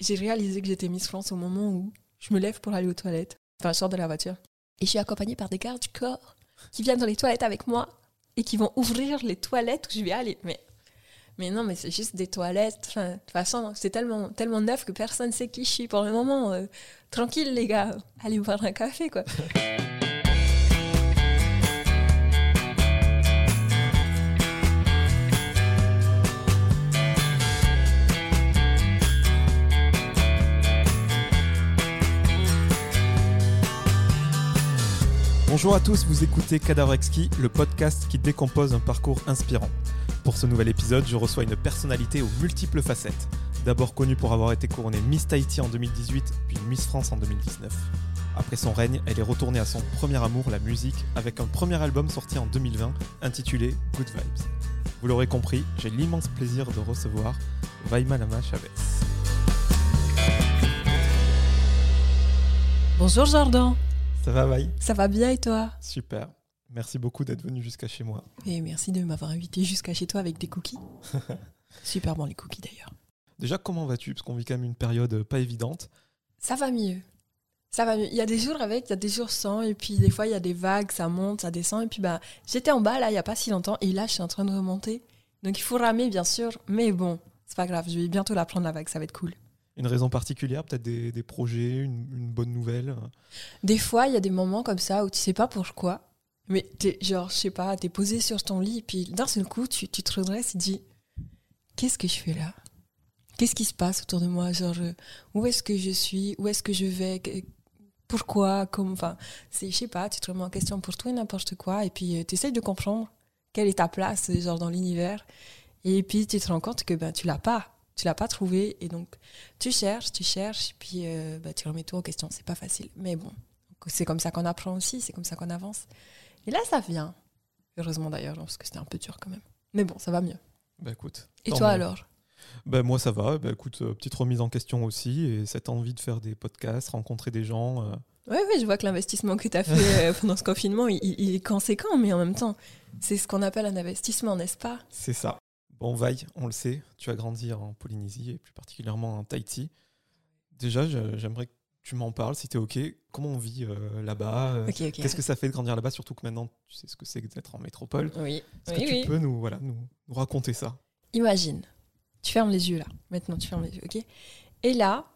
j'ai réalisé que j'étais Miss France au moment où je me lève pour aller aux toilettes. Enfin, je sors de la voiture. Et je suis accompagnée par des gardes du corps qui viennent dans les toilettes avec moi et qui vont ouvrir les toilettes où je vais aller. Mais, mais non, mais c'est juste des toilettes. Enfin, de toute façon, c'est tellement, tellement neuf que personne ne sait qui je suis pour le moment. Euh, tranquille, les gars. Allez boire un café, quoi. Bonjour à tous, vous écoutez Cadavre Exquis, le podcast qui décompose un parcours inspirant. Pour ce nouvel épisode, je reçois une personnalité aux multiples facettes. D'abord connue pour avoir été couronnée Miss Tahiti en 2018, puis Miss France en 2019. Après son règne, elle est retournée à son premier amour, la musique, avec un premier album sorti en 2020 intitulé Good Vibes. Vous l'aurez compris, j'ai l'immense plaisir de recevoir Vaima Lama Chavez. Bonjour Jordan. Ça va, Ça va bien et toi? Super. Merci beaucoup d'être venu jusqu'à chez moi. Et merci de m'avoir invité jusqu'à chez toi avec des cookies. Super bon les cookies d'ailleurs. Déjà, comment vas-tu? Parce qu'on vit quand même une période pas évidente. Ça va mieux. Ça va mieux. Il y a des jours avec, il y a des jours sans, et puis des fois il y a des vagues, ça monte, ça descend, et puis bah j'étais en bas là il y a pas si longtemps, et là je suis en train de remonter. Donc il faut ramer bien sûr, mais bon, c'est pas grave, je vais bientôt la prendre la vague, ça va être cool. Une raison particulière, peut-être des, projets, une, bonne nouvelle? Des fois, il y a des moments comme ça où tu sais pas pourquoi, mais es, genre, je sais pas, t'es posé sur ton lit, puis d'un seul coup, tu, te redresses et dis Qu'est-ce que je fais là? Qu'est-ce qui se passe autour de moi? Genre, où est-ce que je suis? Où est-ce que je vais? Pourquoi? Enfin, je sais pas, tu te remets en question pour tout et n'importe quoi, et puis euh, tu essayes de comprendre quelle est ta place genre dans l'univers, et puis tu te rends compte que ben, tu l'as pas tu l'as pas trouvé et donc tu cherches, tu cherches, puis euh, bah, tu remets tout en question. C'est pas facile, mais bon, c'est comme ça qu'on apprend aussi, c'est comme ça qu'on avance. Et là, ça vient. Heureusement d'ailleurs, parce que c'était un peu dur quand même. Mais bon, ça va mieux. Bah écoute. Et toi alors? Bah, moi ça va, bah, écoute, euh, petite remise en question aussi, et cette envie de faire des podcasts, rencontrer des gens. Euh. Oui, ouais, je vois que l'investissement que tu as fait pendant ce confinement, il, il, est conséquent, mais en même temps, c'est ce qu'on appelle un investissement, n'est-ce pas? C'est ça. Bon, Vaille, on le sait, tu as grandi en Polynésie et plus particulièrement en Tahiti. Déjà, j'aimerais que tu m'en parles, si tu es OK. Comment on vit euh, là-bas euh, Qu'est-ce que ça fait de grandir là-bas, surtout que maintenant tu sais ce que c'est d'être en métropole Oui. Est-ce que tu peux nous, voilà, nous, raconter ça? Imagine, tu fermes les yeux là. Maintenant, tu fermes les yeux, OK? Et là,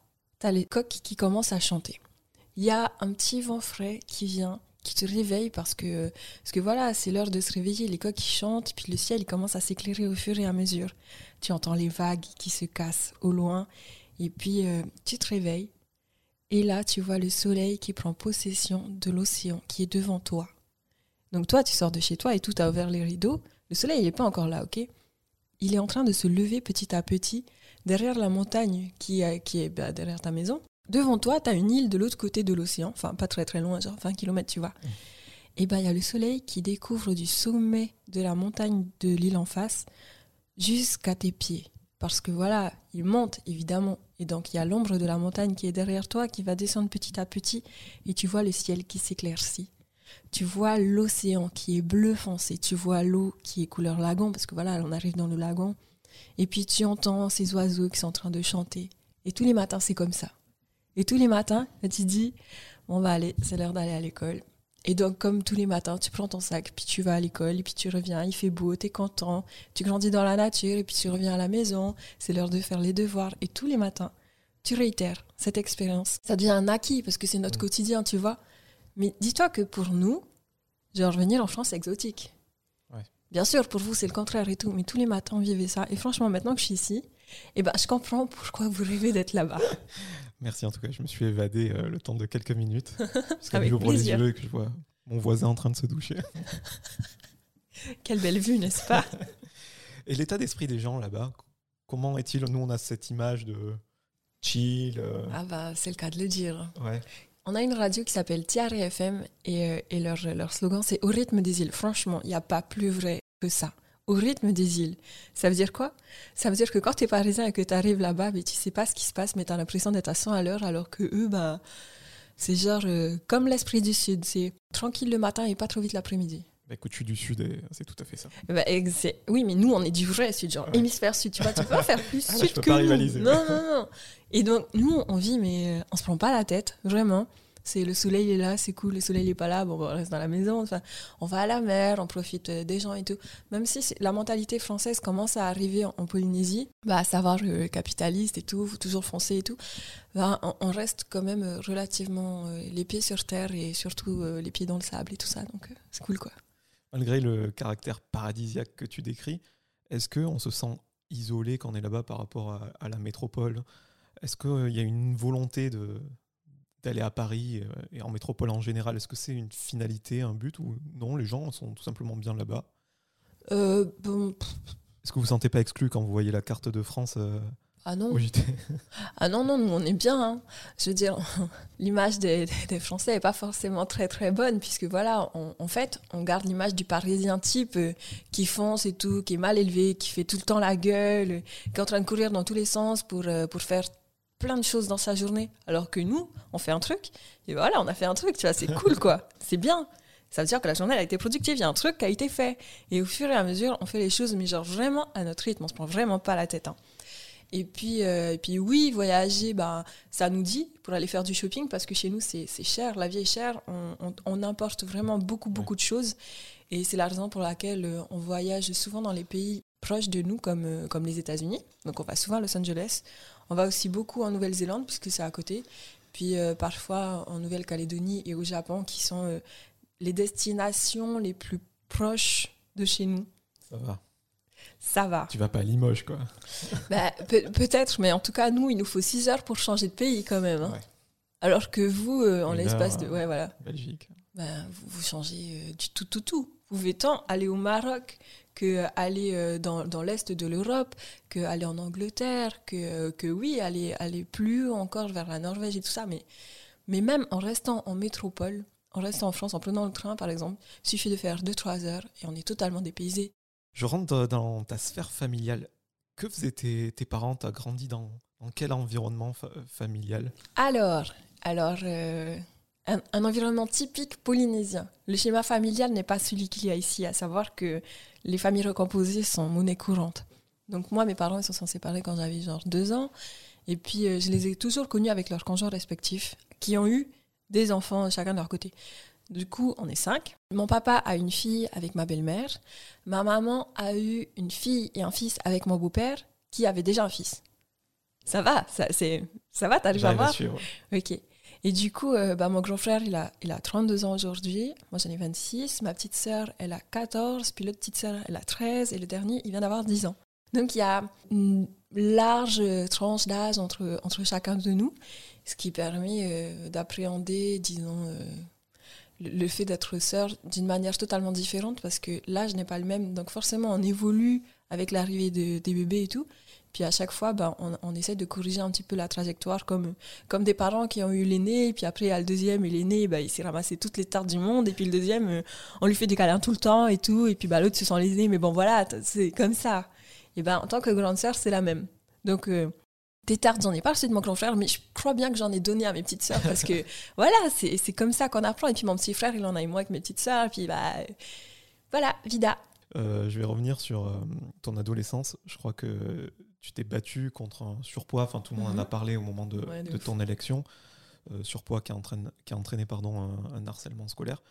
tu as les coqs qui commencent à chanter. Il y a un petit vent frais qui vient qui te réveille parce que, parce que voilà, c'est l'heure de se réveiller, les coqs qui chantent, puis le ciel commence à s'éclairer au fur et à mesure. Tu entends les vagues qui se cassent au loin, et puis euh, tu te réveilles, et là tu vois le soleil qui prend possession de l'océan qui est devant toi. Donc toi, tu sors de chez toi et tout a ouvert les rideaux, le soleil il n'est pas encore là, ok? Il est en train de se lever petit à petit derrière la montagne qui, qui est bah, derrière ta maison. Devant toi, tu as une île de l'autre côté de l'océan, enfin pas très très loin, genre 20 km, tu vois. Mm. Et bien, il y a le soleil qui découvre du sommet de la montagne de l'île en face jusqu'à tes pieds. Parce que voilà, il monte évidemment. Et donc, il y a l'ombre de la montagne qui est derrière toi, qui va descendre petit à petit. Et tu vois le ciel qui s'éclaircit. Tu vois l'océan qui est bleu foncé. Tu vois l'eau qui est couleur lagon, parce que voilà, on arrive dans le lagon. Et puis, tu entends ces oiseaux qui sont en train de chanter. Et tous les matins, c'est comme ça. Et tous les matins, tu dis, on va aller, c'est l'heure d'aller à l'école. Et donc, comme tous les matins, tu prends ton sac, puis tu vas à l'école, et puis tu reviens, il fait beau, tu es content, tu grandis dans la nature, et puis tu reviens à la maison, c'est l'heure de faire les devoirs. Et tous les matins, tu réitères cette expérience. Ça devient un acquis, parce que c'est notre quotidien, tu vois. Mais dis-toi que pour nous, genre, venir en France, c'est exotique. Bien sûr, pour vous, c'est le contraire et tout, mais tous les matins, on vivait ça. Et franchement, maintenant que je suis ici, eh ben, je comprends pourquoi vous rêvez d'être là-bas. Merci en tout cas, je me suis évadé euh, le temps de quelques minutes. Parce que j'ouvre les yeux et que je vois mon voisin en train de se doucher. Quelle belle vue, n'est-ce pas? Et l'état d'esprit des gens là-bas, comment est-il? Nous, on a cette image de chill. Euh. Ah bah, c'est le cas de le dire. Ouais. On a une radio qui s'appelle Tiare FM et, euh, et leur, leur slogan c'est Au rythme des îles. Franchement, il n'y a pas plus vrai que ça au rythme des îles. Ça veut dire quoi? Ça veut dire que quand tu es parisien et que tu arrives là-bas, mais tu sais pas ce qui se passe, mais tu as l'impression d'être à 100 à l'heure, alors que eux, ben, c'est genre euh, comme l'esprit du Sud. C'est tranquille le matin et pas trop vite l'après-midi. Bah, écoute, je suis du sud et c'est tout à fait ça. Bah, oui, mais nous, on est du vrai sud, genre Ouais. hémisphère sud. Tu vois, tu peux pas faire plus Ah, sud je peux que pas nous. rivaliser. Non, non, non. Et donc, nous, on vit, mais euh, on se prend pas la tête, vraiment. C'est le soleil est là, c'est cool, le soleil est pas là, bon, on reste dans la maison. Enfin, on va à la mer, on profite euh, des gens et tout. Même si la mentalité française commence à arriver en, Polynésie, bah, à savoir euh, capitaliste et tout, toujours foncer et tout, bah, on, reste quand même euh, relativement euh, les pieds sur terre et surtout les pieds dans le sable et tout ça. Donc, c'est cool, quoi. Malgré le caractère paradisiaque que tu décris, est-ce qu'on se sent isolé quand on est là-bas par rapport à la métropole? Est-ce qu'il y a une volonté de d'aller à Paris euh, et en métropole en général Est-ce que c'est une finalité, un but ou non Les gens sont tout simplement bien là-bas? Euh, bon, Est-ce que vous vous sentez pas exclu quand vous voyez la carte de France euh, ah non. Ah non, non, nous on est bien. hein. Je veux dire, l'image des, des- Français n'est pas forcément très très bonne, puisque voilà, on- en fait, on garde l'image du Parisien type euh, qui fonce et tout, qui est mal élevé, qui fait tout le temps la gueule, qui est en train de courir dans tous les sens pour, pour faire plein de choses dans sa journée. Alors que nous, on fait un truc, et voilà, on a fait un truc, tu vois, c'est cool quoi, c'est bien. Ça veut dire que la journée elle a été productive, il y a un truc qui a été fait. Et au fur et à mesure, on fait les choses, mais genre vraiment à notre rythme, on se prend vraiment pas la tête. hein. Et puis, euh, et puis oui, voyager, bah, ça nous dit pour aller faire du shopping parce que chez nous c'est cher, la vie est chère, on, on- on importe vraiment beaucoup beaucoup de choses et c'est la raison pour laquelle euh, on voyage souvent dans les pays proches de nous comme, euh, comme les États-Unis. Donc on va souvent à Los Angeles, on va aussi beaucoup en Nouvelle-Zélande puisque c'est à côté, puis euh, parfois en Nouvelle-Calédonie et au Japon qui sont euh, les destinations les plus proches de chez nous. Ça va. Ça va. Tu vas pas à Limoges, quoi. Bah, peut- Peut-être, mais en tout cas, nous, il nous faut 6 heures pour changer de pays quand même. hein. Ouais. Alors que vous, euh, en l'espace de. Ouais, voilà. Belgique. Bah, vous, vous changez du tout, tout, tout. Vous pouvez tant aller au Maroc que aller euh, dans, dans l'est de l'Europe, que aller en Angleterre, que, euh, que oui, aller, aller plus haut encore vers la Norvège et tout ça. Mais, mais même en restant en métropole, en restant en France, en prenant le train par exemple, il suffit de faire 2-3 heures et on est totalement dépaysé. Je rentre dans ta sphère familiale. Que faisaient tes, tes parents? T'as grandi dans, dans quel environnement fa- familial? Alors, alors euh, un, un environnement typique polynésien. Le schéma familial n'est pas celui qu'il y a ici, à savoir que les familles recomposées sont monnaie courante. Donc moi, mes parents ils se sont séparés quand j'avais genre deux ans, et puis euh, je les ai toujours connus avec leurs conjoints respectifs, qui ont eu des enfants chacun de leur côté. Du coup, on est cinq. Mon papa a une fille avec ma belle-mère. Ma maman a eu une fille et un fils avec mon beau-père, qui avait déjà un fils. Ça va, ça, c'est, ça va, t'arrives à à voir suivre. Ok. Et du coup, euh, bah, mon grand frère, il a, il a 32 ans aujourd'hui. Moi, j'en ai 26. Ma petite sœur, elle a 14. Puis l'autre petite sœur, elle a 13. Et le dernier, il vient d'avoir 10 ans. Donc, il y a une large tranche d'âge entre, entre chacun de nous, ce qui permet euh, d'appréhender, disons, euh, le fait d'être sœur d'une manière totalement différente parce que l'âge n'est pas le même. Donc, forcément, on évolue avec l'arrivée de- des bébés et tout. Puis à chaque fois, ben, on, on essaie de corriger un petit peu la trajectoire comme, comme des parents qui ont eu l'aîné, puis après, il y a le deuxième, et l'aîné, bah, il s'est ramassé toutes les tartes du monde, et puis le deuxième, euh, on lui fait des câlins tout le temps et tout, et puis bah, l'autre se sent lésé, mais bon, voilà, c'est comme ça. Et ben, en tant que grande sœur, c'est la même. Donc, euh, des tartes, j'en ai pas reçu de mon grand frère, mais je crois bien que j'en ai donné à mes petites sœurs, parce que voilà, c'est comme ça qu'on apprend. Et puis mon petit frère, il en a eu moins avec mes petites sœurs, et puis bah, euh, voilà, vida. Euh, je vais revenir sur euh, ton adolescence. Je crois que tu t'es battu contre un surpoids. Enfin, tout le monde en a Mhm. parlé au moment de, Ouais, de de ouf. ton élection. Euh, surpoids qui a, entraîné, qui a entraîné pardon, un, un harcèlement scolaire.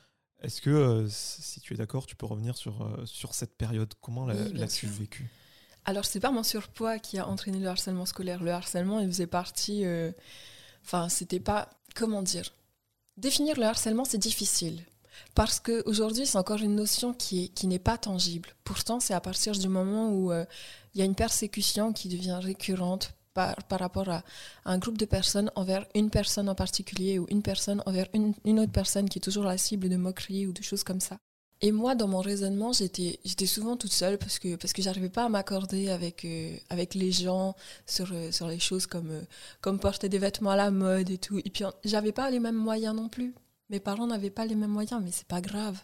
Est-ce que, si tu es d'accord, tu peux revenir sur, sur cette période? Comment Oui, l'as-tu vécu Alors, c'est pas mon surpoids qui a entraîné le harcèlement scolaire. Le harcèlement, il faisait partie. Enfin, c'était pas. Comment dire? Définir le harcèlement, c'est difficile. Parce qu'aujourd'hui, c'est encore une notion qui, est- qui n'est pas tangible. Pourtant, c'est à partir du moment où euh, il y a une persécution qui devient récurrente par, par rapport à un groupe de personnes envers une personne en particulier ou une personne envers une, une autre personne qui est toujours la cible de moqueries ou de choses comme ça. Et moi, dans mon raisonnement, j'étais, j'étais souvent toute seule parce que, parce que j'arrivais pas à m'accorder avec, euh, avec les gens sur, euh, sur les choses comme, comme porter des vêtements à la mode et tout. Et puis, j'avais pas les mêmes moyens non plus. Mes parents n'avaient pas les mêmes moyens, mais c'est pas grave.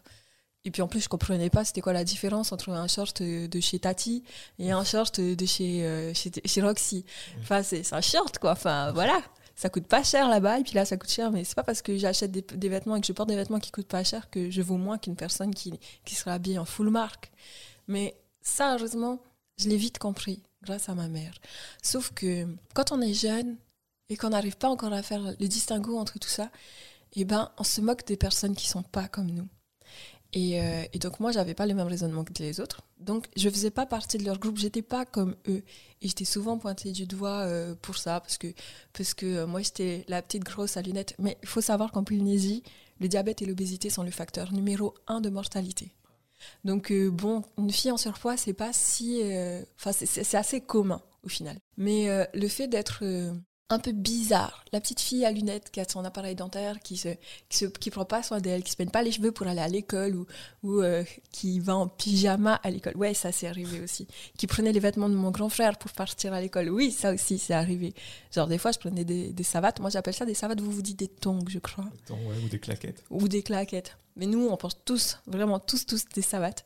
Et puis en plus, je comprenais pas c'était quoi la différence entre un short de chez Tati et un short de chez, euh, chez, chez Roxy. Enfin, c'est c'est un short, quoi. Enfin, voilà. ça coûte pas cher là-bas, et puis là, ça coûte cher, mais c'est pas parce que j'achète des, vêtements et que je porte des vêtements qui coûtent pas cher que je vaux moins qu'une personne qui, qui sera habillée en full marque. Mais ça, heureusement, je l'ai vite compris grâce à ma mère. Sauf que quand on est jeune et qu'on n'arrive pas encore à faire le distinguo entre tout ça, eh ben, on se moque des personnes qui sont pas comme nous. Et, euh, et, donc moi, j'avais pas le même raisonnement que les autres. Donc je faisais pas partie de leur groupe, j'étais pas comme eux. Et j'étais souvent pointée du doigt euh, pour ça, parce que, parce que euh, moi, j'étais la petite grosse à lunettes. Mais il faut savoir qu'en Polynésie, le diabète et l'obésité sont le facteur numéro un de mortalité. Donc bon, une fille en surpoids, c'est pas si... Enfin, c'est assez commun au final. Mais le fait d'être un peu bizarre. La petite fille à lunettes qui a son appareil dentaire, qui se, qui, se, qui prend pas soin d'elle, qui se peigne pas les cheveux pour aller à l'école ou, ou euh, qui va en pyjama à l'école. Ouais, ça c'est arrivé aussi. Qui prenait les vêtements de mon grand frère pour partir à l'école. Oui, ça aussi c'est arrivé. Genre des fois je prenais des, des savates. Moi j'appelle ça des savates. Vous vous dites des tongs, je crois. Des tongs, ouais, ou des claquettes. Ou des claquettes. Mais nous on pense tous, vraiment tous, tous des savates.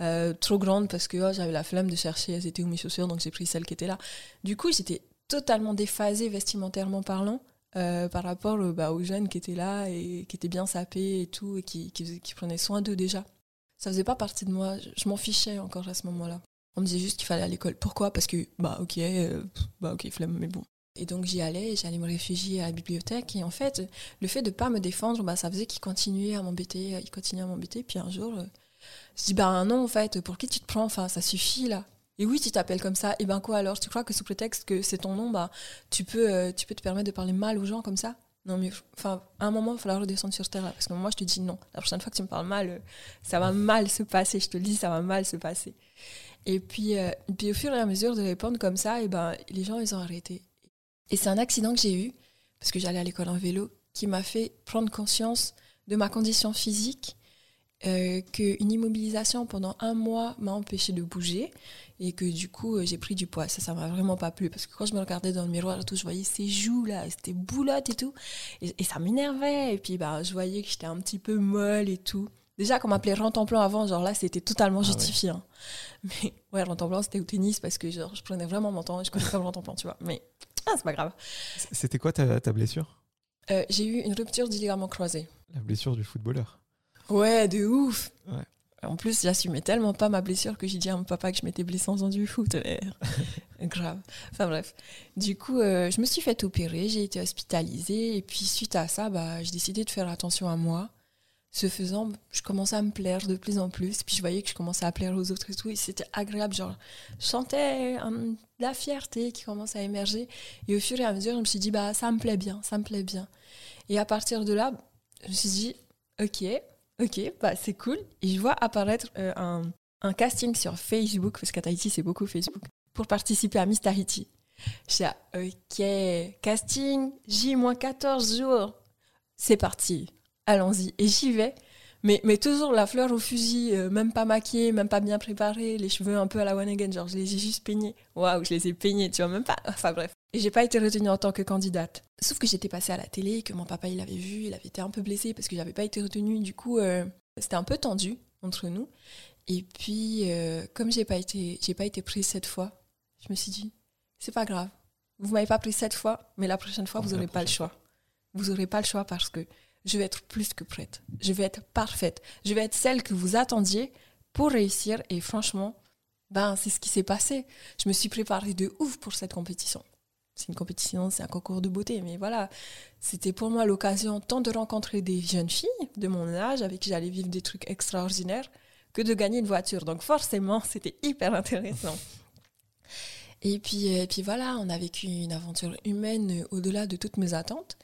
Euh, trop grandes parce que oh, j'avais la flemme de chercher elles étaient où mes chaussures? Donc j'ai pris celles qui étaient là. Du coup j'étais totalement déphasé vestimentairement parlant euh, par rapport euh, bah, aux jeunes qui étaient là et qui étaient bien sapés et tout et qui, prenaient soin d'eux déjà. Ça faisait pas partie de moi, je, m'en fichais encore à ce moment-là. On me disait juste qu'il fallait à l'école. Pourquoi? Parce que, bah ok, euh, bah ok, flemme, mais bon. Et donc j'y allais, j'allais me réfugier à la bibliothèque. Et en fait, le fait de pas me défendre, bah, ça faisait qu'il continuait à m'embêter, il continuait à m'embêter. Puis un jour, je dis, bah non, en fait, pour qui tu te prends? Enfin, ça suffit là. Et oui, tu t'appelles comme ça, et ben quoi alors? Tu crois que sous prétexte que c'est ton nom, bah, tu, peux, euh, tu peux te permettre de parler mal aux gens comme ça? Non, mais enfin, à un moment, il va falloir redescendre sur terre. Là, parce que moi, je te dis non. La prochaine fois que tu me parles mal, euh, ça va mal se passer. Je te le dis, ça va mal se passer. Et puis, euh, puis au fur et à mesure de répondre comme ça, et ben, les gens, ils ont arrêté. Et c'est un accident que j'ai eu, parce que j'allais à l'école en vélo, qui m'a fait prendre conscience de ma condition physique qu'une immobilisation pendant un mois m'a empêché de bouger et que du coup euh, j'ai pris du poids. Ça, ça m'a vraiment pas plu parce que quand je me regardais dans le miroir et tout, je voyais ces joues là, c'était boulotte et tout, et, ça m'énervait. Et puis bah, je voyais que j'étais un petit peu molle et tout. Déjà, qu'on m'appelait plan avant, genre là, c'était totalement ah justifié. Hein. Mais ouais, plan c'était au tennis parce que genre, je prenais vraiment mon temps et je connaissais pas le plan tu vois. Mais ah, c'est pas grave. C'était quoi ta, ta blessure? Euh, J'ai eu une rupture du ligament croisé. La blessure du footballeur Ouais, de ouf. En plus, j'assumais tellement pas ma blessure que j'ai dit à mon papa que je m'étais blessée en faisant du foot. Grave. Enfin bref. Du coup, euh, je me suis fait opérer, j'ai été hospitalisée. Et puis suite à ça, bah, j'ai décidé de faire attention à moi. Ce faisant, je commençais à me plaire de plus en plus. Puis je voyais que je commençais à plaire aux autres et tout. Et c'était agréable. Genre, je sentais la fierté qui commence à émerger. Et au fur et à mesure, je me suis dit, bah, ça me plaît bien, ça me plaît bien. Et à partir de là, je me suis dit, ok, Ok, bah c'est cool. Et je vois apparaître euh, un, casting sur Facebook, parce qu'à Tahiti, c'est beaucoup Facebook, pour participer à Miss Tahiti. Je ok, casting, J-14 jours. C'est parti, allons-y. Et j'y vais. Mais, mais toujours la fleur au fusil, euh, même pas maquillée, même pas bien préparée, les cheveux un peu à la one again, genre je les ai juste peignés. Waouh, je les ai peignés, tu vois, même pas. Enfin bref. Et j'ai pas été retenue en tant que candidate. Sauf que j'étais passée à la télé, que mon papa il avait vu, il avait été un peu blessé parce que j'avais pas été retenue. Du coup, euh, c'était un peu tendu entre nous. Et puis, euh, comme j'ai pas été, j'ai pas été prise cette fois, je me suis dit, c'est pas grave. Vous m'avez pas prise cette fois, mais la prochaine fois, vous aurez pas le choix. Vous aurez pas le choix parce que je vais être plus que prête. Je vais être parfaite. Je vais être celle que vous attendiez pour réussir. Et franchement, ben, c'est ce qui s'est passé. Je me suis préparée de ouf pour cette compétition c'est une compétition, c'est un concours de beauté, mais voilà, c'était pour moi l'occasion tant de rencontrer des jeunes filles de mon âge avec qui j'allais vivre des trucs extraordinaires que de gagner une voiture. Donc forcément, c'était hyper intéressant. Et puis, et puis voilà, on a vécu une aventure humaine au-delà de toutes mes attentes.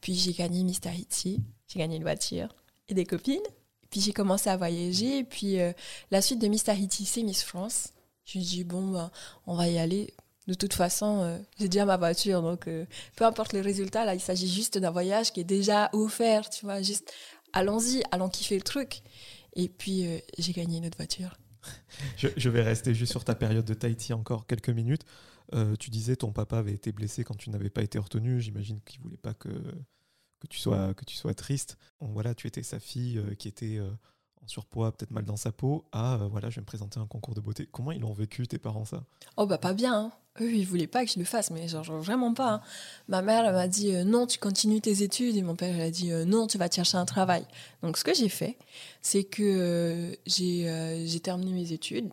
Puis j'ai gagné Miss Tahiti, j'ai gagné une voiture et des copines. Puis j'ai commencé à voyager. Et puis euh, la suite de Miss Tahiti, c'est Miss France. Je me dis, bon, bah, on va y aller de toute façon, euh, j'ai déjà ma voiture, donc euh, peu importe le résultat, là, il s'agit juste d'un voyage qui est déjà offert, tu vois, juste allons-y, allons kiffer le truc. Et puis, euh, j'ai gagné une autre voiture. je, vais rester juste sur ta période de Tahiti encore quelques minutes. tu disais ton papa avait été blessé quand tu n'avais pas été retenu. J'imagine qu'il voulait pas que, que, tu sois, que tu sois triste. voilà, tu étais sa fille qui était en surpoids, peut-être mal dans sa peau, à voilà, je vais me présenter un concours de beauté. Comment ils ont vécu tes parents ça? Oh bah pas bien. Hein. Eux, ils voulaient pas que je le fasse, mais genre, vraiment pas. hein. Ma mère elle m'a dit euh, non, tu continues tes études, et mon père il a dit euh, non, tu vas chercher un travail. Donc ce que j'ai fait, c'est que euh, j'ai euh, terminé mes études.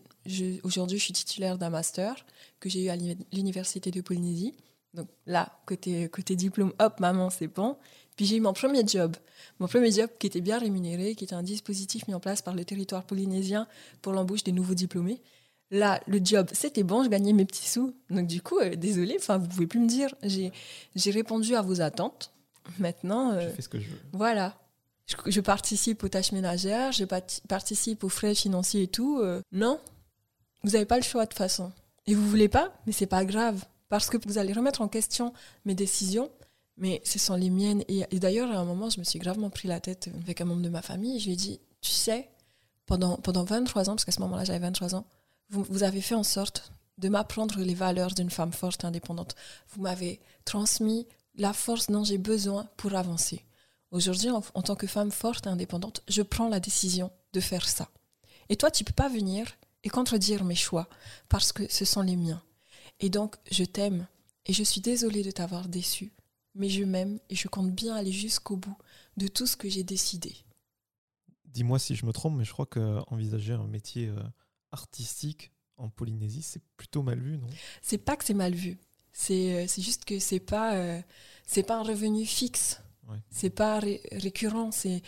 Aujourd'hui, je suis titulaire d'un master que j'ai eu à l'uni- l'université de Polynésie. Donc là, côté côté diplôme, hop, maman, c'est bon. Puis j'ai eu mon premier job, mon premier job qui était bien rémunéré, qui était un dispositif mis en place par le territoire polynésien pour l'embauche des nouveaux diplômés. Là, le job, c'était bon, je gagnais mes petits sous. Donc du coup, euh, désolé, enfin, vous pouvez plus me dire. J'ai, j'ai répondu à vos attentes. Maintenant, euh, Je fais ce que je veux. voilà. Je, je participe aux tâches ménagères, je participe aux frais financiers et tout. euh, non, vous n'avez pas le choix de toute façon. Et vous voulez pas, mais c'est pas grave. Parce que vous allez remettre en question mes décisions, mais ce sont les miennes. Et, et d'ailleurs, à un moment, je me suis gravement pris la tête avec un membre de ma famille. Et je lui ai dit, tu sais, pendant, pendant 23 ans, parce qu'à ce moment-là, j'avais 23 ans, vous, avez fait en sorte de m'apprendre les valeurs d'une femme forte et indépendante. Vous m'avez transmis la force dont j'ai besoin pour avancer. Aujourd'hui, en, tant que femme forte et indépendante, je prends la décision de faire ça. Et toi, tu peux pas venir et contredire mes choix parce que ce sont les miens. Et donc, je t'aime et je suis désolée de t'avoir déçu, mais je m'aime et je compte bien aller jusqu'au bout de tout ce que j'ai décidé. Dis-moi si je me trompe, mais je crois qu'envisager un métier euh, artistique en Polynésie, c'est plutôt mal vu, non? C'est pas que c'est mal vu, c'est euh, juste que c'est pas euh, c'est pas un revenu fixe, Ouais. c'est pas ré- récurrent, c'est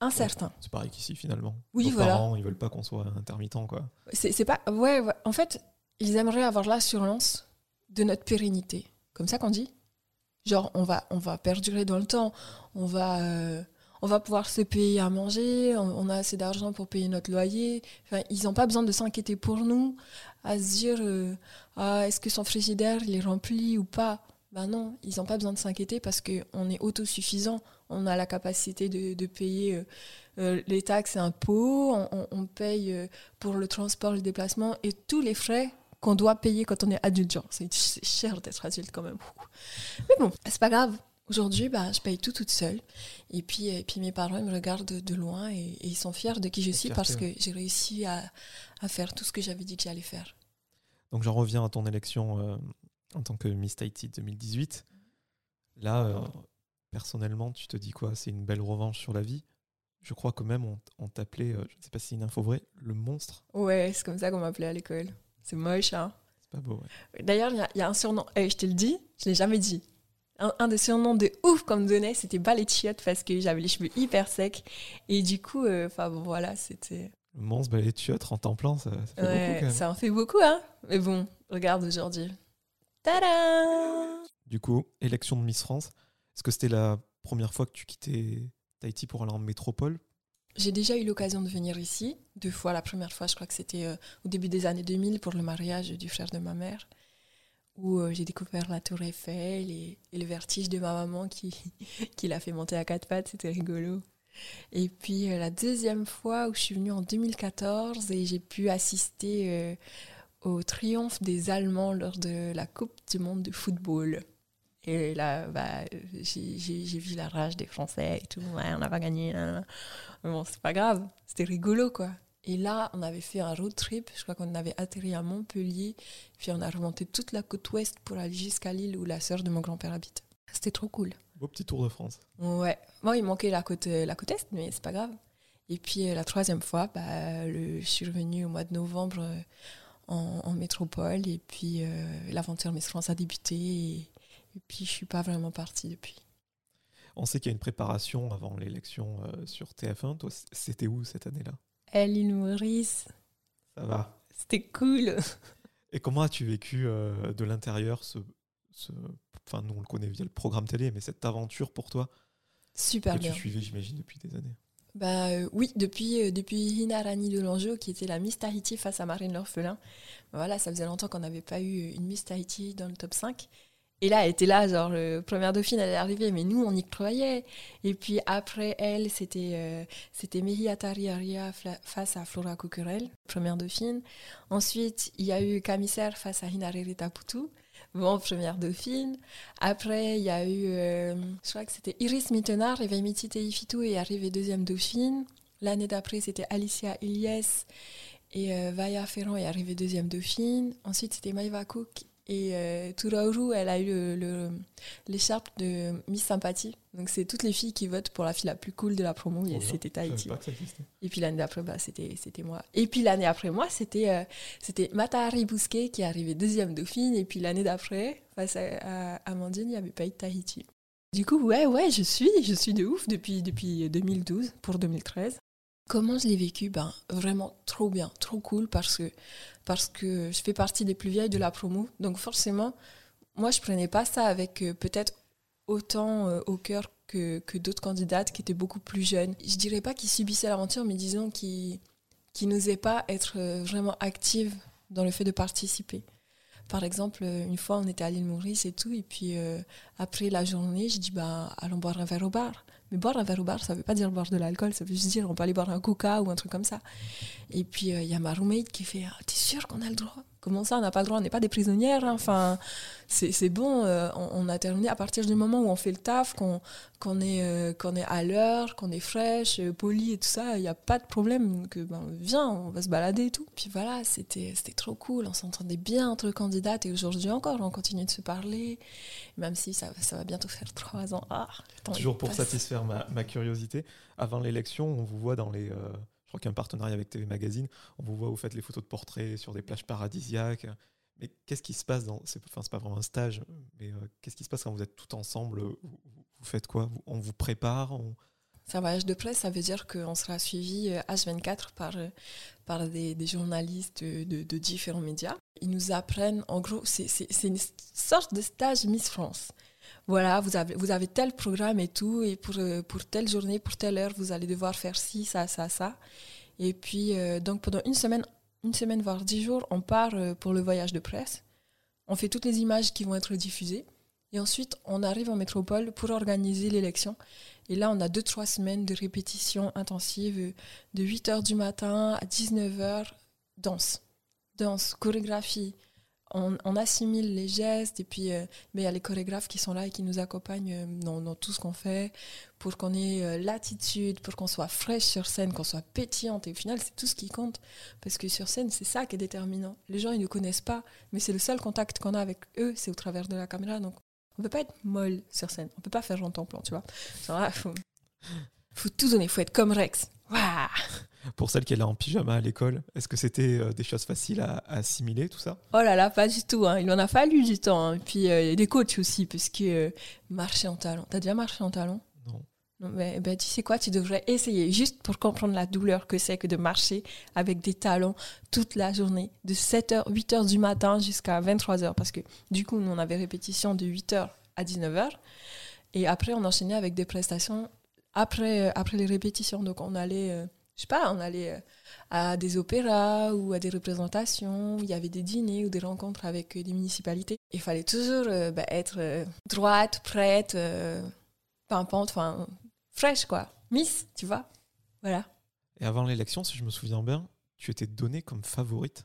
incertain. C'est pareil qu'ici finalement. Oui, Nos voilà. parents, ils veulent pas qu'on soit intermittent, quoi. C'est c'est pas. Ouais, ouais, en fait, ils aimeraient avoir l'assurance de notre pérennité. Comme ça qu'on dit Genre, on va, on va perdurer dans le temps. On va, euh, on va pouvoir se payer à manger. On, a assez d'argent pour payer notre loyer. Ils n'ont pas besoin de s'inquiéter pour nous, à se dire euh, ah, est-ce que son frigidaire il est rempli ou pas? Ben non, ils n'ont pas besoin de s'inquiéter parce qu'on est autosuffisant. On a la capacité de, payer euh, euh, les taxes et impôts. On, paye. pour le transport, le déplacement et tous les frais qu'on doit payer quand on est adulte. C'est cher d'être adulte quand même. Mais bon, c'est pas grave. Aujourd'hui, bah, je paye tout toute seule. Et puis, et puis mes parents ils me regardent de, de loin et, et ils sont fiers de qui je suis fierté, parce ouais. que j'ai réussi à, à faire tout ce que j'avais dit que j'allais faire. Donc j'en reviens à ton élection euh, en tant que Miss Tahiti 2018. Là, euh, personnellement, tu te dis quoi? C'est une belle revanche sur la vie? Je crois que même on, on t'appelait, euh, je ne sais pas si c'est une info vraie, le monstre. Ouais, c'est comme ça qu'on m'appelait à l'école. C'est moche, hein. C'est pas beau, ouais. D'ailleurs, il y a- il y, a un surnom. Eh, je te le dis, je l'ai jamais dit. Un, un des surnoms de ouf qu'on me donnait, c'était balai de chiottes parce que j'avais les cheveux hyper secs. Et du coup, euh, enfin bon, voilà, c'était. Le monstre, balai de chiottes en temps plein, ça, ça fait beaucoup Ouais, quand même. ça en fait beaucoup, hein. Mais bon, regarde aujourd'hui. Tada Du coup, élection de Miss France. Est-ce que c'était la première fois que tu quittais Tahiti pour aller en métropole? J'ai déjà eu l'occasion de venir ici, deux fois. La première fois, je crois que c'était euh, au début des années 2000 pour le mariage du frère de ma mère, où euh, j'ai découvert la tour Eiffel et, le vertige de ma maman qui, qui l'a fait monter à quatre pattes, c'était rigolo. Et puis euh, la deuxième fois où je suis venue en 2014 et j'ai pu assister euh, au triomphe des Allemands lors de la Coupe du Monde de football. Et là, bah, j'ai vu la rage des Français et tout. Ouais, on n'a pas gagné. Mais bon, c'est pas grave. C'était rigolo, quoi. Et là, on avait fait un road trip. Je crois qu'on avait atterri à Montpellier. Puis on a remonté toute la côte ouest pour aller jusqu'à l'île où la sœur de mon grand-père habite. C'était trop cool. Beau petit tour de France. Ouais. Bon, il manquait la côte, euh, la côte est, mais c'est pas grave. Et puis euh, la troisième fois, bah, le, je suis revenue au mois de novembre euh, en, en métropole. Et puis euh, l'aventure Miss France a débuté. Et, et puis je suis pas vraiment partie depuis. On sait qu'il y a une préparation avant l'élection sur TF1. Toi, c'était où cette année-là? Elle, l'île Maurice, Ça va. c'était cool. Et comment as-tu vécu euh, de l'intérieur ce, ce- Enfin, nous, on le connaît via le programme télé, mais cette aventure pour toi Super que bien. tu suivais, j'imagine, depuis des années? Bah euh, oui, depuis, euh, depuis Hinarani de l'Anjou, qui était la Miss Tahiti face à Marine L'Orphelin. Voilà, ça faisait longtemps qu'on n'avait pas eu une Miss Tahiti dans le top 5. Et là, elle était là, genre, première dauphine, elle est arrivée, mais nous, on y croyait. Et puis après elle, c'était euh, c'était Mehiatari Aria face à Flora Kukurel, première dauphine. Ensuite, il y a eu Kamiser face à Hinareri Taputu, bon, première dauphine. Après, il y a eu, euh, je crois que c'était Iris Mittenard, Evemiti Teifitu est arrivée deuxième dauphine. L'année d'après, c'était Alicia Ilyes et euh, Vaya Ferrand est arrivée deuxième dauphine. Ensuite, c'était Maïva Cook Et euh, Turauru, elle a eu le- l'écharpe de Miss Sympathie. Donc, c'est toutes les filles qui votent pour la fille la plus cool de la promo. Bien. c'était Tahiti. pas que ça existait. Et puis l'année d'après, bah, c'était, moi. Et puis l'année après moi, c'était, euh, c'était Matahari Bousquet qui est arrivée deuxième dauphine. Et puis l'année d'après, face à, à Amandine, il n'y avait pas eu Tahiti. Du coup, ouais, ouais, je suis, je suis de ouf depuis, depuis 2012 pour 2013. Comment je l'ai vécu Ben vraiment trop bien, trop cool parce que, parce que je fais partie des plus vieilles de la promo. Donc forcément, moi je prenais pas ça avec euh, peut-être autant euh, au cœur que, que d'autres candidates qui étaient beaucoup plus jeunes. Je dirais pas qu'ils subissaient l'aventure, mais disons qu'ils qui n'osaient pas être euh, vraiment actives dans le fait de participer. Par exemple, une fois, on était à l'île Maurice et tout, et puis après la journée, je dis bah allons boire un verre au bar. Mais boire un verre au bar, ça veut pas dire boire de l'alcool, ça veut juste dire on peut aller boire un coca ou un truc comme ça. Et puis il y a ma roommate qui fait Ah, T'es sûr qu'on a le droit? Comment ça, on n'a pas le droit On n'est pas des prisonnières. hein. Enfin, c'est bon, euh, on, on a terminé à partir du moment où on fait le taf, qu'on est, euh, qu'on est à l'heure, qu'on est fraîche, euh, poli et tout ça, il n'y a pas de problème. Que, ben, viens, on va se balader et tout. Puis voilà, c'était trop cool, on s'entendait bien entre candidates et aujourd'hui encore, on continue de se parler, même si ça, ça va bientôt faire trois ans. Ah, Toujours pour passe. satisfaire ma, ma curiosité, avant l'élection, on vous voit dans les. euh, je crois qu'il y a un partenariat avec TV Magazine. On vous voit, vous faites les photos de portraits sur des plages paradisiaques. Mais qu'est-ce qui se passe dans. C'est enfin, c'est pas vraiment un stage, mais euh, qu'est-ce qui se passe quand vous êtes tout ensemble? Vous, faites quoi? On vous prépare C'est un voyage de presse, ça veut dire qu'on sera suivi euh, H24 par, euh, par des, journalistes de, différents médias. Ils nous apprennent, en gros, c'est une sorte de stage Miss France. Voilà, vous avez, vous avez tel programme et tout, et pour, euh, pour telle journée, pour telle heure, vous allez devoir faire ci, ça, ça, ça. Et puis, euh, donc pendant une semaine, une semaine, voire dix jours, on part euh, pour le voyage de presse. On fait toutes les images qui vont être diffusées. Et ensuite, on arrive en métropole pour organiser l'élection. Et là, on a deux, trois semaines de répétition intensive de 8 h du matin à 19 h danse. Danse, chorégraphie. On, assimile les gestes et puis euh, mais il y a les chorégraphes qui sont là et qui nous accompagnent euh, dans, tout ce qu'on fait pour qu'on ait euh, l'attitude, pour qu'on soit fraîche sur scène, qu'on soit pétillante. Et au final, c'est tout ce qui compte. Parce que sur scène, c'est ça qui est déterminant. Les gens, ils ne connaissent pas, mais c'est le seul contact qu'on a avec eux, c'est au travers de la caméra. Donc, on peut pas être molle sur scène. On peut pas faire Jean plan, tu vois. Genre là, faut, faut tout donner, faut être comme Rex. Pour celle qui est là en pyjama à l'école, est-ce que c'était euh, des choses faciles à, à assimiler, tout ça? Oh là là, pas du tout. hein. Il en a fallu du temps. hein. Et puis euh, il y a des coachs aussi, parce que euh, marcher en talon. T'as déjà marché en talon? Non. Non, mais, ben, tu sais quoi, tu devrais essayer juste pour comprendre la douleur que c'est que de marcher avec des talons toute la journée, de 7h, 8h du matin jusqu'à 23h. Parce que du coup, nous, on avait répétition de 8h à 19h. Et après, on enchaînait avec des prestations après, euh, après les répétitions. Donc, on allait, euh, je sais pas, on allait euh, à des opéras ou à des représentations. Il y avait des dîners ou des rencontres avec des municipalités. Il fallait toujours bah, être droite, prête, pimpante, enfin fraîche quoi. Miss, tu vois. Voilà. Et avant l'élection, si je me souviens bien, tu étais donnée comme favorite.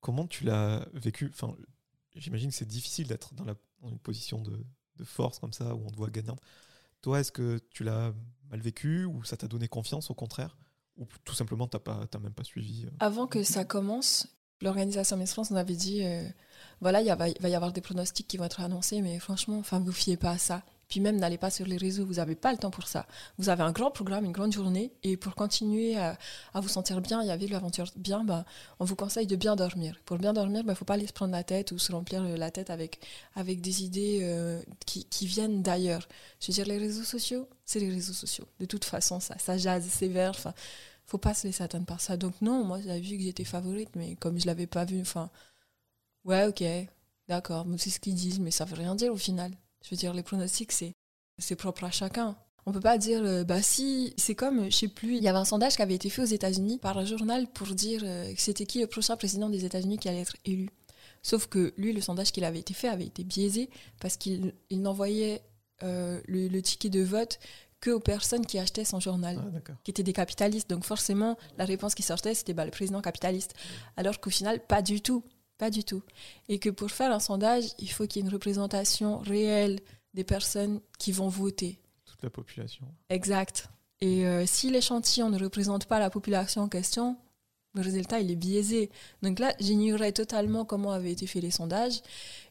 Comment tu l'as vécu? Enfin, J'imagine que c'est difficile d'être dans, dans une position de, de force comme ça, où on te voit gagnante. Toi, est-ce que tu l'as mal vécu ou ça t'a donné confiance au contraire Ou tout simplement, tu n'as même pas suivi euh? Avant que ça commence, l'organisation Miss France nous avait dit euh, voilà, il va y avoir des pronostics qui vont être annoncés, mais franchement, enfin, vous fiez pas à ça. Puis même, n'allez pas sur les réseaux, vous n'avez pas le temps pour ça. Vous avez un grand programme, une grande journée, et pour continuer à, vous sentir bien et à vivre l'aventure bien, ben, on vous conseille de bien dormir. Pour bien dormir, il ne faut pas aller se prendre la tête ou se remplir la tête avec, avec des idées euh, qui, viennent d'ailleurs. Je veux dire, les réseaux sociaux, c'est les réseaux sociaux. De toute façon, ça, ça jase sévère. Enfin, faut pas se laisser atteindre par ça. Donc non, moi j'avais vu que j'étais favorite, mais comme je l'avais pas vu, enfin, ouais, ok, d'accord, c'est ce qu'ils disent, mais ça veut rien dire au final. Je veux dire, les pronostics, c'est c'est propre à chacun. On peut pas dire, euh, bah si, c'est comme, je sais plus, il y avait un sondage qui avait été fait aux États-Unis par un journal pour dire euh, que c'était qui le prochain président des États-Unis qui allait être élu. Sauf que lui, le sondage qu'il avait été fait avait été biaisé parce qu'il il n'envoyait euh, le, le ticket de vote que aux personnes qui achetaient son journal Ah, qui étaient des capitalistes. Donc forcément, la réponse qui sortait, c'était bah, le président capitaliste. Alors qu'au final, pas du tout. Pas du tout. Et que pour faire un sondage, il faut qu'il y ait une représentation réelle des personnes qui vont voter. Toute la population. Exact. Et euh, si l'échantillon ne représente pas la population en question, le résultat, il est biaisé. Donc là, j'ignorais totalement comment avaient été faits les sondages.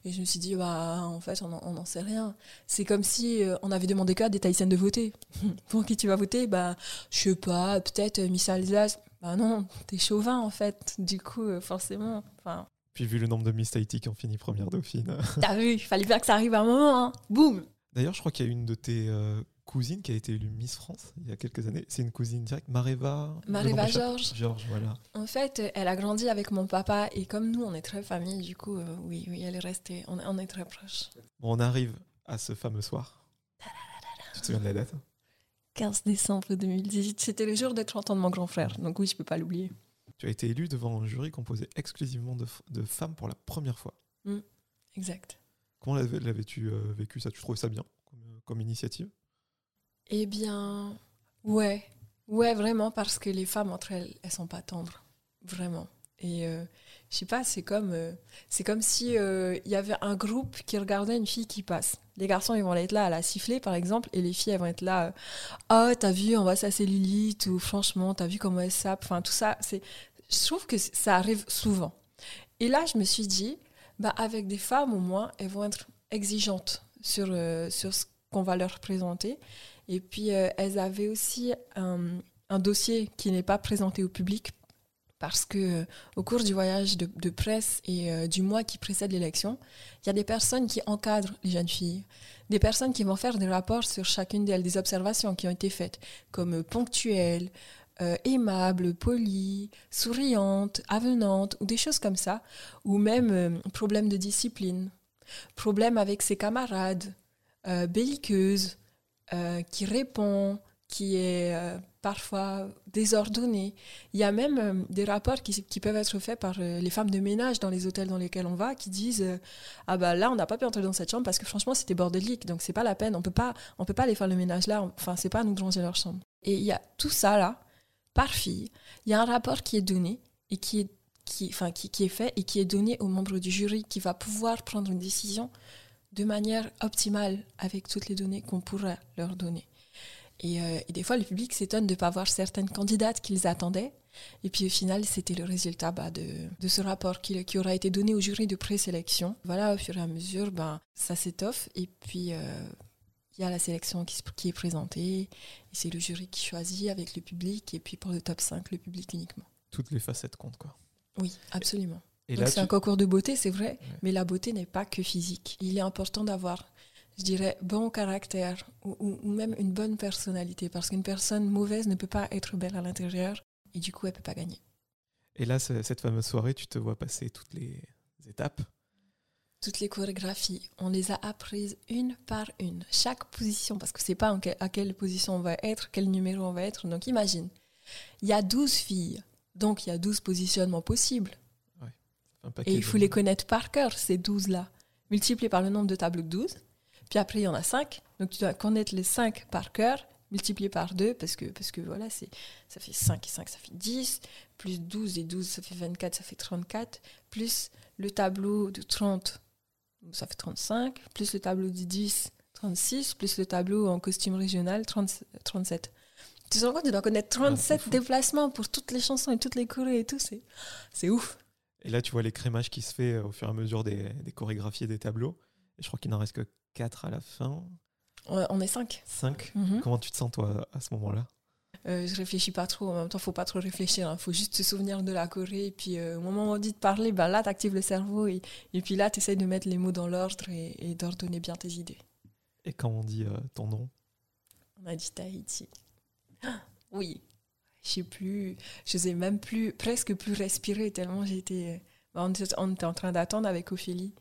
Et je me suis dit, bah, en fait, on n'en sait rien. C'est comme si euh, on avait demandé qu'à des Thaïsiennes de voter. Pour qui tu vas voter? Bah, je sais pas, peut-être euh, Miss Alsace. Bah non, t'es chauvin, en fait. Du coup, euh, forcément. Enfin. Puis vu le nombre de Miss Tahiti qui ont fini première dauphine. T'as vu, il fallait bien que ça arrive à un moment. Hein. Boum D'ailleurs, je crois qu'il y a une de tes cousine qui a été élue Miss France il y a quelques années. C'est une cousine directe, Mareva. Mareva Georges. Georges, voilà. En fait, elle a grandi avec mon papa et comme nous, on est très famille, du coup, euh, oui, oui, elle est restée. On, on est très proches. Bon, on arrive à ce fameux soir. Tu te souviens de la date? 15 décembre 2018. C'était le jour des 30 ans de mon grand frère. Donc oui, je peux pas l'oublier. Tu as été élue devant un jury composé exclusivement de, de femmes pour la première fois. Mm, exact. Comment l'avais-tu euh, vécu ça? Tu trouvais ça bien comme, euh, comme initiative? Eh bien, ouais. Ouais, vraiment, parce que les femmes entre elles, elles sont pas tendres. Vraiment. Et euh, je sais pas, c'est comme, euh, comme si il euh, y avait un groupe qui regardait une fille qui passe. Les garçons, ils vont être là à la siffler, par exemple, et les filles, elles vont être là. oh, t'as vu, on voit sa cellulite, ou franchement, t'as vu comment elle sape. Enfin, tout ça. Je trouve que ça arrive souvent. Et là, je me suis dit, bah, avec des femmes, au moins, elles vont être exigeantes sur, sur ce qu'on va leur présenter. Et puis, euh, elles avaient aussi un, un dossier qui n'est pas présenté au public parce que euh, au cours du voyage de, presse et euh, du mois qui précède l'élection, il y a des personnes qui encadrent les jeunes filles, des personnes qui vont faire des rapports sur chacune d'elles, des observations qui ont été faites, comme ponctuelles, aimables, polies, souriantes, avenantes, ou des choses comme ça, ou même problèmes de discipline, problèmes avec ses camarades, belliqueuses, euh, qui répond, qui est euh, parfois désordonné. Il y a même euh, des rapports qui, peuvent être faits par les femmes de ménage dans les hôtels dans lesquels on va, qui disent ah bah là on n'a pas pu entrer dans cette chambre parce que franchement c'était bordélique, donc c'est pas la peine, on peut pas, on peut pas aller faire le ménage là, enfin c'est pas à nous de ranger leur chambre. Et il y a tout ça là par fille. Il y a un rapport qui est donné et qui est qui, enfin, qui est fait et qui est donné aux membres du jury qui va pouvoir prendre une décision de manière optimale avec toutes les données qu'on pourrait leur donner. Et, euh, et, des fois, le public s'étonne de ne pas voir certaines candidates qu'ils attendaient. Et puis au final, c'était le résultat bah, de, de, ce rapport qui, qui, aura été donné au jury de présélection. Voilà, au fur et à mesure, ben, ça s'étoffe. Et puis, euh, il y a la sélection qui, qui est présentée. Et c'est le jury qui choisit avec le public. Et puis pour le top 5, le public uniquement. Toutes les facettes comptent, quoi. Oui, absolument. Donc c'est un concours de beauté, c'est vrai, mais la beauté n'est pas que physique. Il est important d'avoir, je dirais, bon caractère ou, ou, même une bonne personnalité, parce qu'une personne mauvaise ne peut pas être belle à l'intérieur et du coup, elle peut pas gagner. Et là, cette fameuse soirée, tu te vois passer toutes les étapes? Toutes les chorégraphies, on les a apprises une par une. Chaque position, parce que c'est pas à quelle position on va être, quel numéro on va être. Donc imagine, il y a 12 filles, donc il y a 12 positionnements possibles. Et il faut les connaître par cœur, ces 12-là, multipliés par le nombre de tableaux de 12. Puis après, il y en a 5. Donc tu dois connaître les 5 par cœur, multipliés par 2, parce que, parce que voilà, c'est, ça fait 5 et 5, ça fait 10. Plus 12 et 12, ça fait 24, ça fait 34. Plus le tableau de 30, ça fait 35. Plus le tableau de 10, 36. Plus le tableau en costume régional, 30, 37. Tu te rends compte, tu dois connaître 37 ah, déplacements pour toutes les chansons et toutes les chorés et tout. C'est, c'est ouf. Et là, tu vois l'écrémage qui se fait euh, au fur et à mesure des, chorégraphies et des tableaux. Et je crois qu'il n'en reste que 4 à la fin. on est 5. 5 mhm. Comment tu te sens, toi, à ce moment-là? Euh, je réfléchis pas trop. En même temps, faut pas trop réfléchir. Il hein. faut juste se souvenir de la Corée. Et puis, euh, au moment où on dit de parler, bah, là, tu actives le cerveau. Et, et puis là, tu essaies de mettre les mots dans l'ordre et, d'ordonner bien tes idées. Et quand on dit ton nom? On a dit Tahiti. oui, je sais plus, je sais même plus, presque plus respirer tellement j'étais. Bah, on était en train d'attendre avec Ophélie.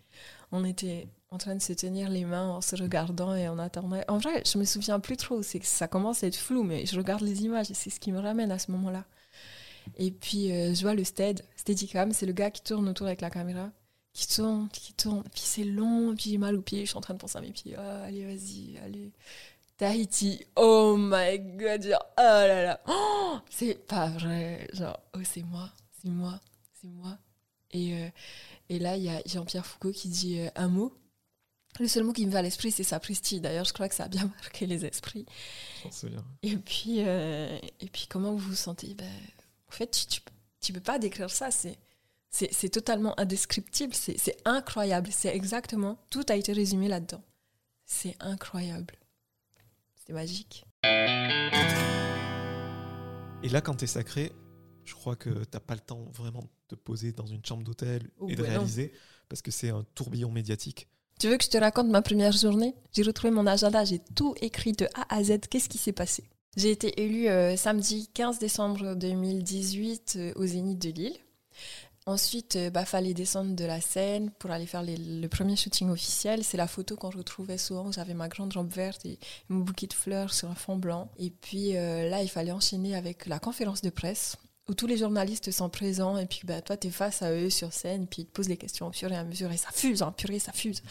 On était en train de se tenir les mains en se regardant et on attendait. En vrai, je me souviens plus trop. C'est que ça commence à être flou, mais je regarde les images et c'est ce qui me ramène à ce moment-là. Et puis euh, je vois le stead, Steadicam, c'est le gars qui tourne autour avec la caméra, qui tourne, qui tourne. puis c'est long, puis j'ai mal aux pieds. Je suis en train de penser à mes pieds. Ah, allez, vas-y, allez. Tahiti, oh my god, genre, oh là là, oh, c'est pas vrai, genre, oh c'est moi, c'est moi, c'est moi. Et, euh, et là, il y a Jean-Pierre Foucault qui dit euh, un mot. Le seul mot qui me va à l'esprit, c'est sapristi. D'ailleurs, je crois que ça a bien marqué les esprits. Et puis, euh, et puis, comment vous vous sentez? Ben, En fait, tu, tu peux pas décrire ça. C'est c'est totalement indescriptible. C'est incroyable. C'est exactement tout a été résumé là-dedans. C'est incroyable. C'est magique. Et là, quand tu es sacré, je crois que t'as pas le temps vraiment de te poser dans une chambre d'hôtel Oh, et de non. réaliser, parce que c'est un tourbillon médiatique. Tu veux que je te raconte ma première journée? J'ai retrouvé mon agenda, j'ai tout écrit de A à Z. Qu'est-ce qui s'est passé? J'ai été élue euh, samedi 15 décembre 2018 euh, au Zénith de Lille. Ensuite, il bah, fallait descendre de la scène pour aller faire le premier shooting officiel. C'est la photo qu'on retrouvait souvent. J'avais ma grande robe verte et mon bouquet de fleurs sur un fond blanc. Et puis euh, là, il fallait enchaîner avec la conférence de presse où tous les journalistes sont présents et puis bah, toi, tu es face à eux sur scène puis ils te posent les questions au fur et à mesure et ça fuse, hein, purée, ça fuse.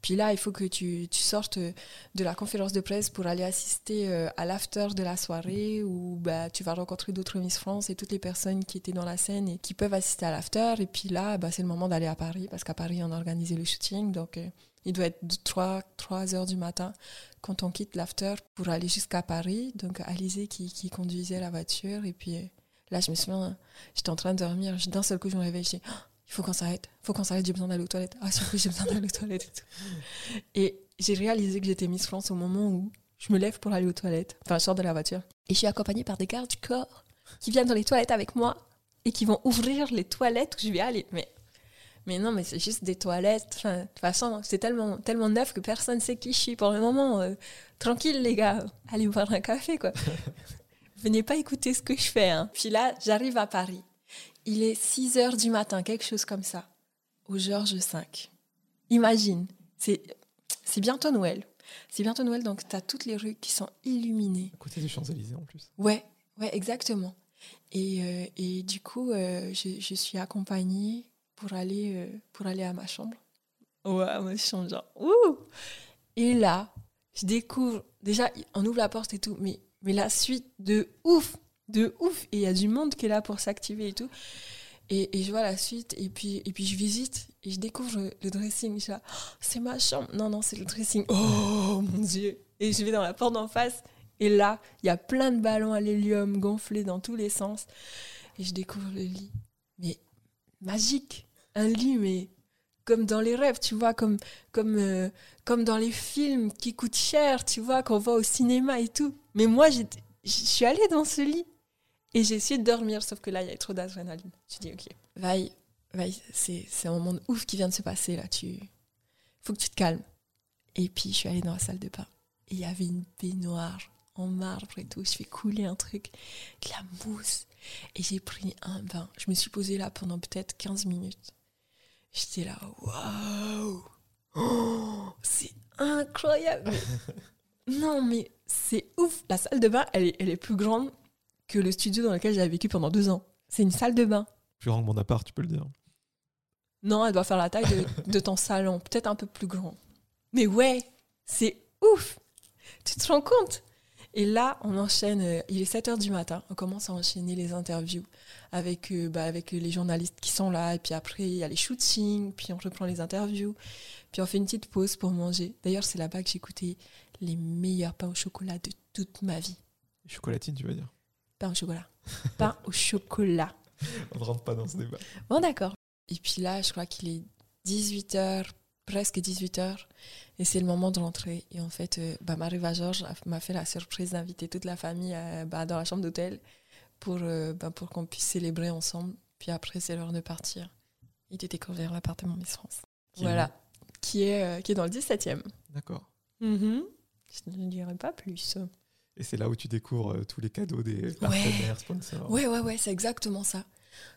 Puis là, il faut que tu, tu sortes de la conférence de presse pour aller assister euh, à l'after de la soirée où bah, tu vas rencontrer d'autres Miss France et toutes les personnes qui étaient dans la scène et qui peuvent assister à l'after. Et puis là, bah, c'est le moment d'aller à Paris parce qu'à Paris, on a organisé le shooting. Donc, euh, il doit être 3, 3 heures du matin quand on quitte l'after pour aller jusqu'à Paris. Donc, Alizé qui, qui conduisait la voiture. Et puis euh, là, je me souviens, j'étais en train de dormir. D'un seul coup, je me réveille. Je dis, Oh, il faut qu'on s'arrête. Il faut qu'on s'arrête. J'ai besoin d'aller aux toilettes. Ah, surprise, j'ai besoin d'aller aux toilettes. Et, j'ai réalisé que j'étais Miss France au moment où je me lève pour aller aux toilettes. Enfin, je sors de la voiture. Et je suis accompagnée par des gardes du corps qui viennent dans les toilettes avec moi et qui vont ouvrir les toilettes où je vais aller. Mais, mais non, mais c'est juste des toilettes. Enfin, de toute façon, c'est tellement, tellement neuf que personne ne sait qui je suis pour le moment. Euh, tranquille, les gars. Allez boire un café, quoi. Venez pas écouter ce que je fais. Hein. Puis là, j'arrive à Paris. Il est 6 heures du matin, quelque chose comme ça, au Georges V. Imagine, c'est c'est bientôt Noël. C'est bientôt Noël, donc tu as toutes les rues qui sont illuminées. À côté des Champs-Élysées en plus. Ouais, ouais, exactement. Et, euh, et du coup, euh, je, je suis accompagnée pour aller, euh, pour aller à ma chambre. Ouais, ma chambre, genre, ouh Et là, je découvre, déjà, on ouvre la porte et tout, mais, mais la suite de ouf, de ouf. Et il y a du monde qui est là pour s'activer et tout. Et, je vois la suite, et puis, et puis je visite, et je découvre le, le dressing. Je suis là, Oh, c'est ma chambre. Non, non, c'est le dressing. Oh mon Dieu. Et je vais dans la porte d'en face, et là, il y a plein de ballons à l'hélium gonflés dans tous les sens. Et je découvre le lit. Mais magique. Un lit, mais comme dans les rêves, tu vois, comme, comme, euh, comme dans les films qui coûtent cher, tu vois, qu'on voit au cinéma et tout. Mais moi, je suis allée dans ce lit et j'ai essayé de dormir, sauf que là, il y avait trop d'adrénaline. Je dis, ok, vaille, vaille, c'est un moment de ouf qui vient de se passer là. Tu faut que tu te calmes. Et puis, je suis allée dans la salle de bain et il y avait une baignoire en marbre et tout. Je fais couler un truc, de la mousse. Et j'ai pris un bain. Je me suis posée là pendant peut-être 15 minutes. J'étais là, waouh! C'est incroyable! non, mais c'est ouf! La salle de bain, elle est, elle est plus grande que le studio dans lequel j'avais vécu pendant deux ans. C'est une salle de bain. Plus grand que mon appart, tu peux le dire. Non, elle doit faire la taille de, de ton salon, peut-être un peu plus grand. Mais ouais, c'est ouf Tu te rends compte? Et là, on enchaîne, euh, il est 7 heures du matin, on commence à enchaîner les interviews avec, euh, bah, avec les journalistes qui sont là, et puis après, il y a les shootings, puis on reprend les interviews, puis on fait une petite pause pour manger. D'ailleurs, c'est là-bas que j'ai goûté les meilleurs pains au chocolat de toute ma vie. Chocolatine, tu vas dire? Pain au chocolat. Pain au chocolat. On ne rentre pas dans ce débat. Bon, d'accord. Et puis là, je crois qu'il est 18h, presque 18h, et c'est le moment de rentrer. Et en fait, euh, bah, Marie-Va Georges m'a fait la surprise d'inviter toute la famille euh, bah, dans la chambre d'hôtel pour, euh, bah, pour qu'on puisse célébrer ensemble. Puis après, c'est l'heure de partir et de découvrir l'appartement Miss France. Qui est voilà. Qui est, euh, qui est dans le 17e. D'accord. Mhm. Je ne dirai pas plus. Et c'est là où tu découvres euh, tous les cadeaux des partenaires, sponsors. Ouais, ouais, ouais, c'est exactement ça.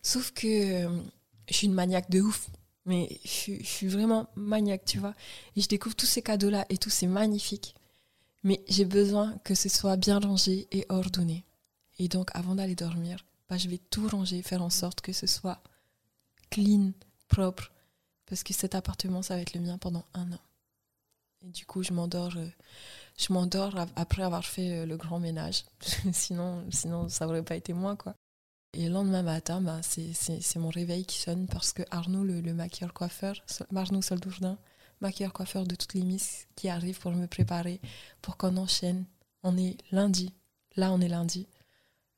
Sauf que euh, je suis une maniaque de ouf. Mais je, suis- je suis vraiment maniaque, tu vois. Et je découvre tous ces cadeaux-là et tout, c'est magnifique. Mais j'ai besoin que ce soit bien rangé et ordonné. Et donc, avant d'aller dormir, bah, je vais tout ranger, faire en sorte que ce soit clean, propre. Parce que cet appartement, ça va être le mien pendant un an. Et du coup, je m'endors. euh, je m'endors ap- après avoir fait euh, le grand ménage. sinon, sinon, ça aurait pas été moi, quoi. Et le lendemain matin, bah, c'est- mon réveil qui sonne parce que Arnaud, le, le maquilleur-coiffeur, Sol- Arnaud Soldourdin, maquilleur-coiffeur de toutes les Miss, qui arrive pour me préparer, pour qu'on enchaîne. On est lundi. Là, on est lundi.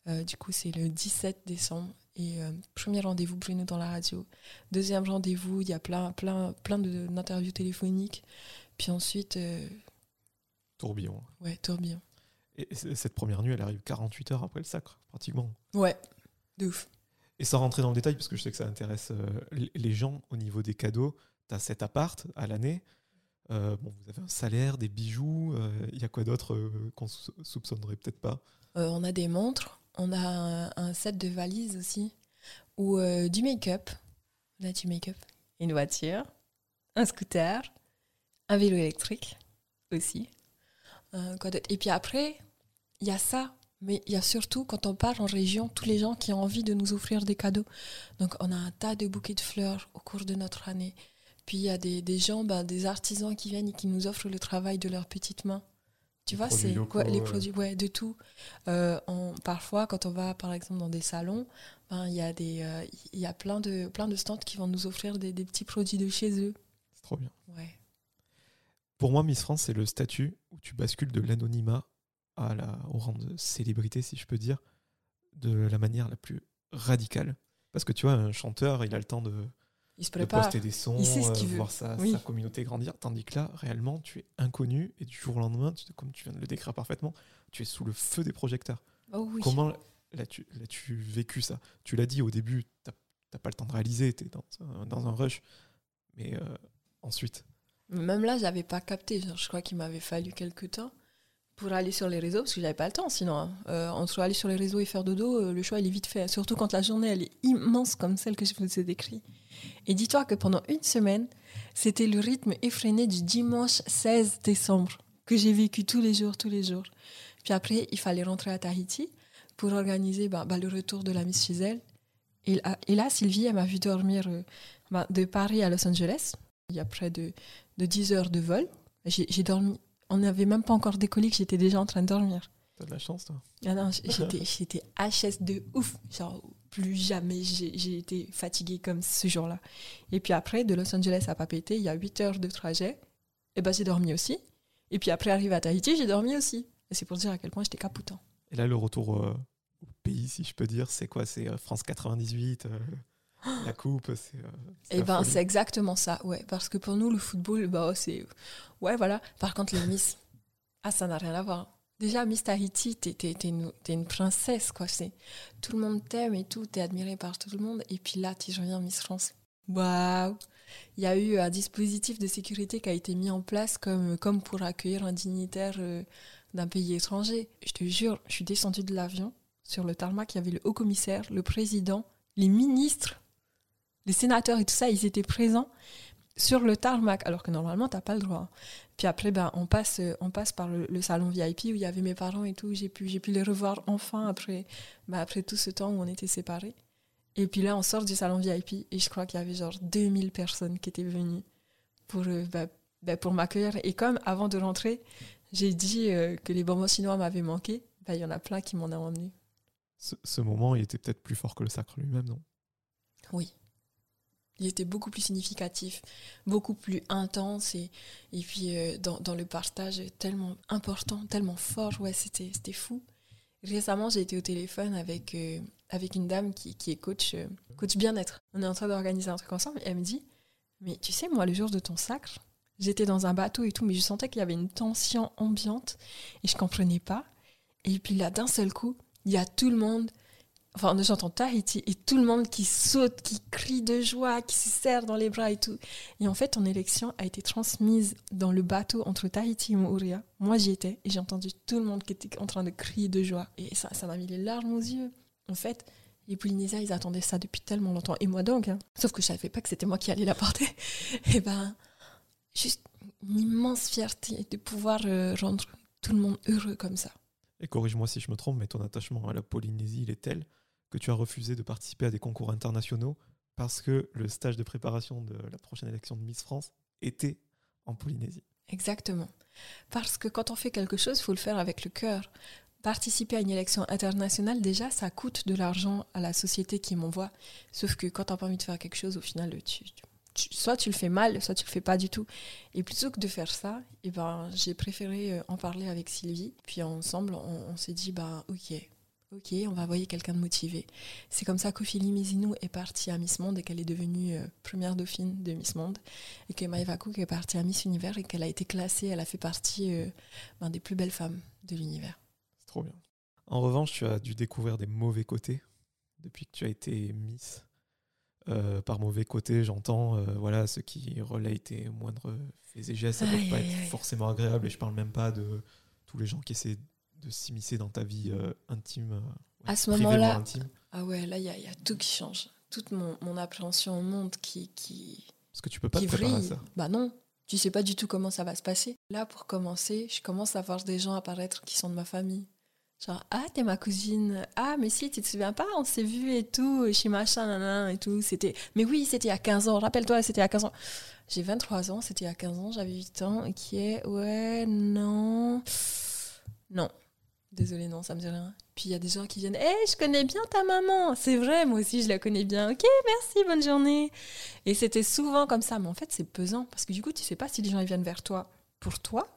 Euh, du coup, c'est le 17 décembre. Et euh, premier rendez-vous, Bruno dans la radio. Deuxième rendez-vous, il y a plein, plein, plein d'interviews téléphoniques. Puis ensuite, Tourbillon. ouais, tourbillon. Et cette première nuit, elle arrive 48 heures après le sacre, pratiquement. Ouais, de ouf. Et sans rentrer dans le détail, parce que je sais que ça intéresse euh, les- gens au niveau des cadeaux, tu as cet appart à l'année. Euh, bon, vous avez un salaire, des bijoux. Il y a quoi d'autre euh, qu'on sou- soupçonnerait peut-être pas? Euh, on a des montres, on a un, un set de valises aussi, ou euh, du make-up. On a du make-up. Une voiture, un scooter, un vélo électrique aussi. Euh, quoi Et puis après, il y a ça, mais il y a surtout, quand on part en région, tous les gens qui ont envie de nous offrir des cadeaux. Donc on a un tas de bouquets de fleurs au cours de notre année. Puis il y a des, des gens, ben, des artisans qui viennent et qui nous offrent le travail de leurs petites mains. Tu Les vois, c'est ouais, les produits, ouais, de tout. Euh, on- parfois, quand on va, par exemple, dans des salons, ben, il y a des, euh, y a plein de, plein de stands qui vont nous offrir des, des petits produits de chez eux. C'est trop bien. Ouais. Pour moi, Miss France, c'est le statut où tu bascules de l'anonymat à la, au rang de célébrité, si je peux dire, de la manière la plus radicale. Parce que tu vois, un chanteur, il a le temps de, Il se de prépare. poster des sons, Il sait ce qu'il euh, voir sa, Oui. sa communauté grandir. Tandis que là, réellement, tu es inconnu et du jour au lendemain, tu- comme tu viens de le décrire parfaitement, tu es sous le feu des projecteurs. Oh oui. Comment l'as-tu vécu ça? Tu l'as dit au début, t'as t'as pas le temps de réaliser, tu es dans un, dans un rush. Mais euh, ensuite, Même là, j'avais pas capté. Je crois qu'il m'avait fallu quelques temps pour aller sur les réseaux, parce que j'avais pas le temps sinon. hein. Euh, entre aller sur les réseaux et faire dodo, euh, le choix est vite fait. Surtout quand la journée elle est immense comme celle que je vous ai décrite. Et dis-toi que pendant une semaine, c'était le rythme effréné du dimanche 16 décembre que j'ai vécu tous les jours, tous les jours. Puis après, il fallait rentrer à Tahiti pour organiser bah, bah, le retour de la Miss là- et là, Sylvie, elle m'a vu dormir euh, bah, de Paris à Los Angeles. Il y a près de, de 10 heures de vol. J'ai dormi. On n'avait même pas encore décollé que j'étais déjà en train de dormir. t'as de la chance, toi. Ah non, j'étais HS de ouf. Genre, plus jamais j'ai été fatiguée comme ce jour-là. Et puis après, de Los Angeles à Papeete, il y a 8 heures de trajet. Et ben j'ai dormi aussi. Et puis après, arrivé à Tahiti, j'ai dormi aussi. Et c'est pour dire à quel point j'étais capotant. Et là, le retour euh, au pays, si je peux dire, c'est quoi? C'est euh, France 98, euh, la coupe, c'est. euh, Et la ben folie. c'est exactement ça, ouais. Parce que pour nous, le football, bah, c'est. Ouais, voilà. Par contre, les Miss, ah, ça n'a rien à voir. Déjà, Miss Tahiti, t'es, t'es une, princesse, quoi. C'est, tout le monde t'aime et tout, t'es admirée par tout le monde. Et puis là, tu reviens Miss France. Waouh! Il y a eu un dispositif de sécurité qui a été mis en place comme, comme pour accueillir un dignitaire euh, d'un pays étranger. Je te jure, je suis descendue de l'avion. Sur le tarmac, il y avait le haut commissaire, le président, les ministres, les sénateurs et tout ça, ils étaient présents sur le tarmac, alors que normalement, t'as pas le droit. Puis après, ben, on, passe, euh, on passe par le, le salon VIP où il y avait mes parents et tout. J'ai pu, j'ai pu les revoir enfin après, ben, après tout ce temps où on était séparés. Et puis là, on sort du salon VIP et je crois qu'il y avait genre 2000 personnes qui étaient venues pour, euh, ben, ben, pour m'accueillir. Et comme avant de rentrer, j'ai dit euh, que les bonbons chinois m'avaient manqué, ben, il y en a plein qui m'en ont emmené. Ce, ce moment, il était peut-être plus fort que le sacre lui-même, non? Oui. Il était beaucoup plus significatif, beaucoup plus intense et, et puis euh, dans, dans le partage tellement important, tellement fort. Ouais, c'était fou. Récemment, j'ai été au téléphone avec, euh, avec une dame qui, qui est coach, euh, coach bien-être. On est en train d'organiser un truc ensemble et elle me dit Mais tu sais, moi, le jour de ton sacre, j'étais dans un bateau et tout, mais je sentais qu'il y avait une tension ambiante et je comprenais pas. Et puis là, d'un seul coup, il y a tout le monde enfin j'entends Tahiti et tout le monde qui saute, qui crie de joie, qui se serre dans les bras et tout. Et en fait, ton élection a été transmise dans le bateau entre Tahiti et Mooria. Moi, j'y étais et j'ai entendu tout le monde qui était en train de crier de joie. Et ça, ça m'a mis les larmes aux yeux. En fait, les Polynésiens, ils attendaient ça depuis tellement longtemps. Et moi donc, hein. sauf que je savais pas que c'était moi qui allais la porter. Et ben, juste une immense fierté de pouvoir euh, rendre tout le monde heureux comme ça. Et corrige-moi si je me trompe, mais ton attachement à la Polynésie, il est tel que tu as refusé de participer à des concours internationaux parce que le stage de préparation de la prochaine élection de Miss France était en Polynésie. Exactement. Parce que quand on fait quelque chose, il faut le faire avec le cœur. Participer à une élection internationale, déjà, ça coûte de l'argent à la société qui m'envoie. Sauf que quand tu n'as pas envie de faire quelque chose, au final, soit tu le fais mal, soit tu le fais pas du tout. Et plutôt que de faire ça, eh ben, j'ai préféré euh, en parler avec Sylvie. Puis ensemble, on, on s'est dit, bah, ok, Ok, on va envoyer quelqu'un de motivé. C'est comme ça qu'Ophélie Mizinou est partie à Miss Monde et qu'elle est devenue euh, première dauphine de Miss Monde. Et que Maëva Cook est partie à Miss Univers et qu'elle a été classée, elle a fait partie euh, ben, des plus belles femmes de l'univers. C'est trop bien. En revanche, tu as dû découvrir des mauvais côtés depuis que tu as été Miss. Euh, par mauvais côté, j'entends voilà, ceux qui relaient tes moindres faits et gestes, ça ne Aïe, doit pas aïe, être aïe. forcément agréable. Et je parle même pas de tous les gens qui essaient de s'immiscer dans ta vie euh, intime. euh, ouais, À ce moment-là-. Ah ouais, là, il y, a- il y a tout qui change. Toute mon, mon appréhension au monde qui, qui, Parce que tu peux pas te préparer à ça. Bah non, tu sais pas du tout comment ça va se passer. Là, pour commencer, je commence à voir des gens apparaître qui sont de ma famille. Genre, ah, t'es ma cousine. Ah, mais si, tu te souviens pas, on s'est vu et tout, chez machin, nanana, et tout. C'était... Mais oui, c'était il y a 15 ans. Rappelle-toi, c'était il y a 15 ans. J'ai 23 ans, c'était il y a 15 ans, j'avais 8 ans. Et qui est, ouais, non. Non. Désolée, non, ça me dit rien. Puis il y a des gens qui viennent, hé, je connais bien ta maman. C'est vrai, moi aussi, je la connais bien. Ok, merci, bonne journée. Et c'était souvent comme ça. Mais en fait, c'est pesant parce que du coup, tu sais pas si les gens viennent vers toi pour toi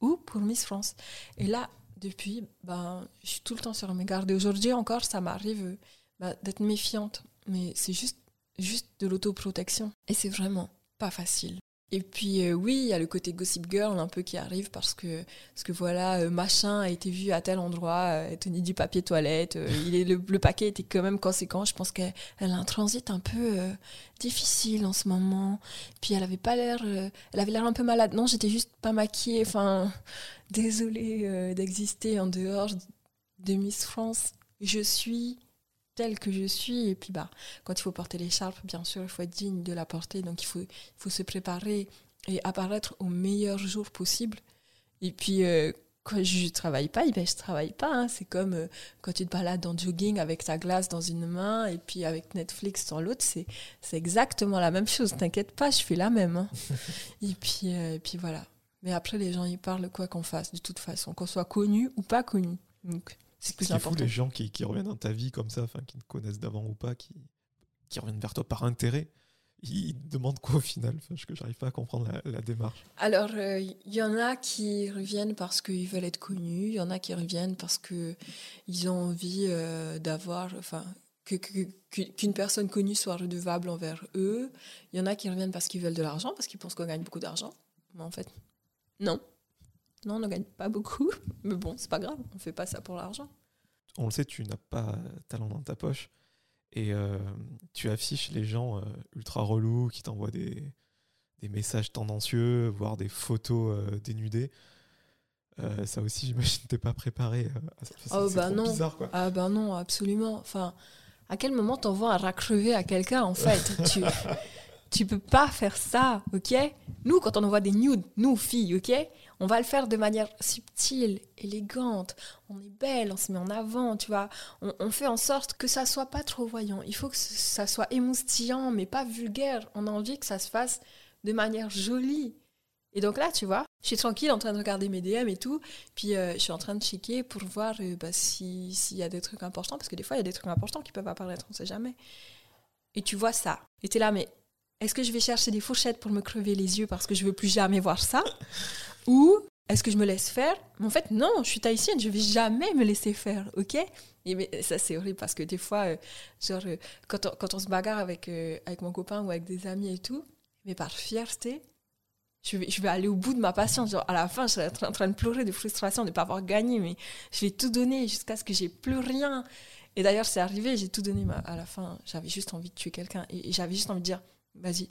ou pour Miss France. Et là, depuis, ben, je suis tout le temps sur mes gardes. Et aujourd'hui encore, ça m'arrive ben, d'être méfiante. Mais c'est juste, juste de l'autoprotection. Et c'est vraiment pas facile. Et puis euh, oui, il y a le côté gossip girl un peu qui arrive parce que parce que voilà, euh, machin a été vu à tel endroit, euh, tenait du papier toilette, euh, le, le paquet était quand même conséquent. Je pense qu'elle elle a un transit un peu difficile en ce moment. Puis elle avait pas l'air, elle avait l'air un peu malade. Non, j'étais juste pas maquillée. Enfin, désolée d'exister en dehors de Miss France. Je suis telle que je suis. Et puis, bah, quand il faut porter l'écharpe, bien sûr, il faut être digne de la porter. Donc, il faut, il faut se préparer et apparaître au meilleur jour possible. Et puis, euh, quand je travaille pas, eh ben, je travaille pas. hein. C'est comme euh, quand tu te balades en jogging avec ta glace dans une main et puis avec Netflix dans l'autre. C'est, c'est exactement la même chose. T'inquiète pas, je fais la même. hein. et, puis, euh, et puis voilà. Mais après, les gens, ils parlent quoi qu'on fasse, de toute façon, qu'on soit connu ou pas connu. Donc, c'est Ce plus est fou, important. les gens qui, qui reviennent dans ta vie comme ça, enfin, qui te connaissent d'avant ou pas, qui, qui reviennent vers toi par intérêt, ils te demandent quoi au final? Enfin, Je que j'arrive pas à comprendre la, la démarche. Alors, il y en a qui reviennent parce qu'ils veulent être connus, il y en a qui reviennent parce que ils ont envie euh, d'avoir, enfin, que- qu'une personne connue soit redevable envers eux. Il y en a qui reviennent parce qu'ils veulent de l'argent, parce qu'ils pensent qu'on gagne beaucoup d'argent. Mais en fait, non. Non, on ne gagne pas beaucoup. Mais bon, c'est pas grave, on fait pas ça pour l'argent. On le sait, tu n'as pas talent dans ta poche. Et euh, tu affiches les gens euh, ultra relous qui t'envoient des, des messages tendancieux, voire des photos euh, dénudées. Euh, ça aussi, j'imagine, t'es pas préparé. euh, à ça. C'est- Oh, bah non. bizarre, quoi. Ah ben non, absolument. Enfin, à quel moment t'envoies un rat crevé à quelqu'un en fait tu, tu peux pas faire ça, ok? Nous, quand on envoie des nudes, nous filles, ok? On va le faire de manière subtile, élégante. On est belle, on se met en avant, tu vois. On, fait en sorte que ça soit pas trop voyant. Il faut que ça soit émoustillant, mais pas vulgaire. On a envie que ça se fasse de manière jolie. Et donc là, tu vois, je suis tranquille en train de regarder mes DM et tout. Puis euh, je suis en train de checker pour voir euh, bah, si- s'il y a des trucs importants, parce que des fois, il y a des trucs importants qui peuvent apparaître, on sait jamais. Et tu vois ça. Et t'es là, mais est-ce que je vais chercher des fourchettes pour me crever les yeux parce que je veux plus jamais voir ça? Ou est-ce que je me laisse faire? Mais en fait, non, je suis tahitienne, je vais jamais me laisser faire, ok? Et mais ça, c'est horrible parce que des fois, euh, genre, euh, quand, on, se bagarre avec, euh, avec mon copain ou avec des amis et tout, mais par fierté, je vais, je vais aller au bout de ma patience. Genre, à la fin, je serai en train de pleurer de frustration de ne pas avoir gagné, mais je vais tout donner jusqu'à ce que j'ai plus rien. Et d'ailleurs, c'est arrivé, j'ai tout donné. mais à la fin, j'avais juste envie de tuer quelqu'un. Et, et j'avais juste envie de dire, vas-y,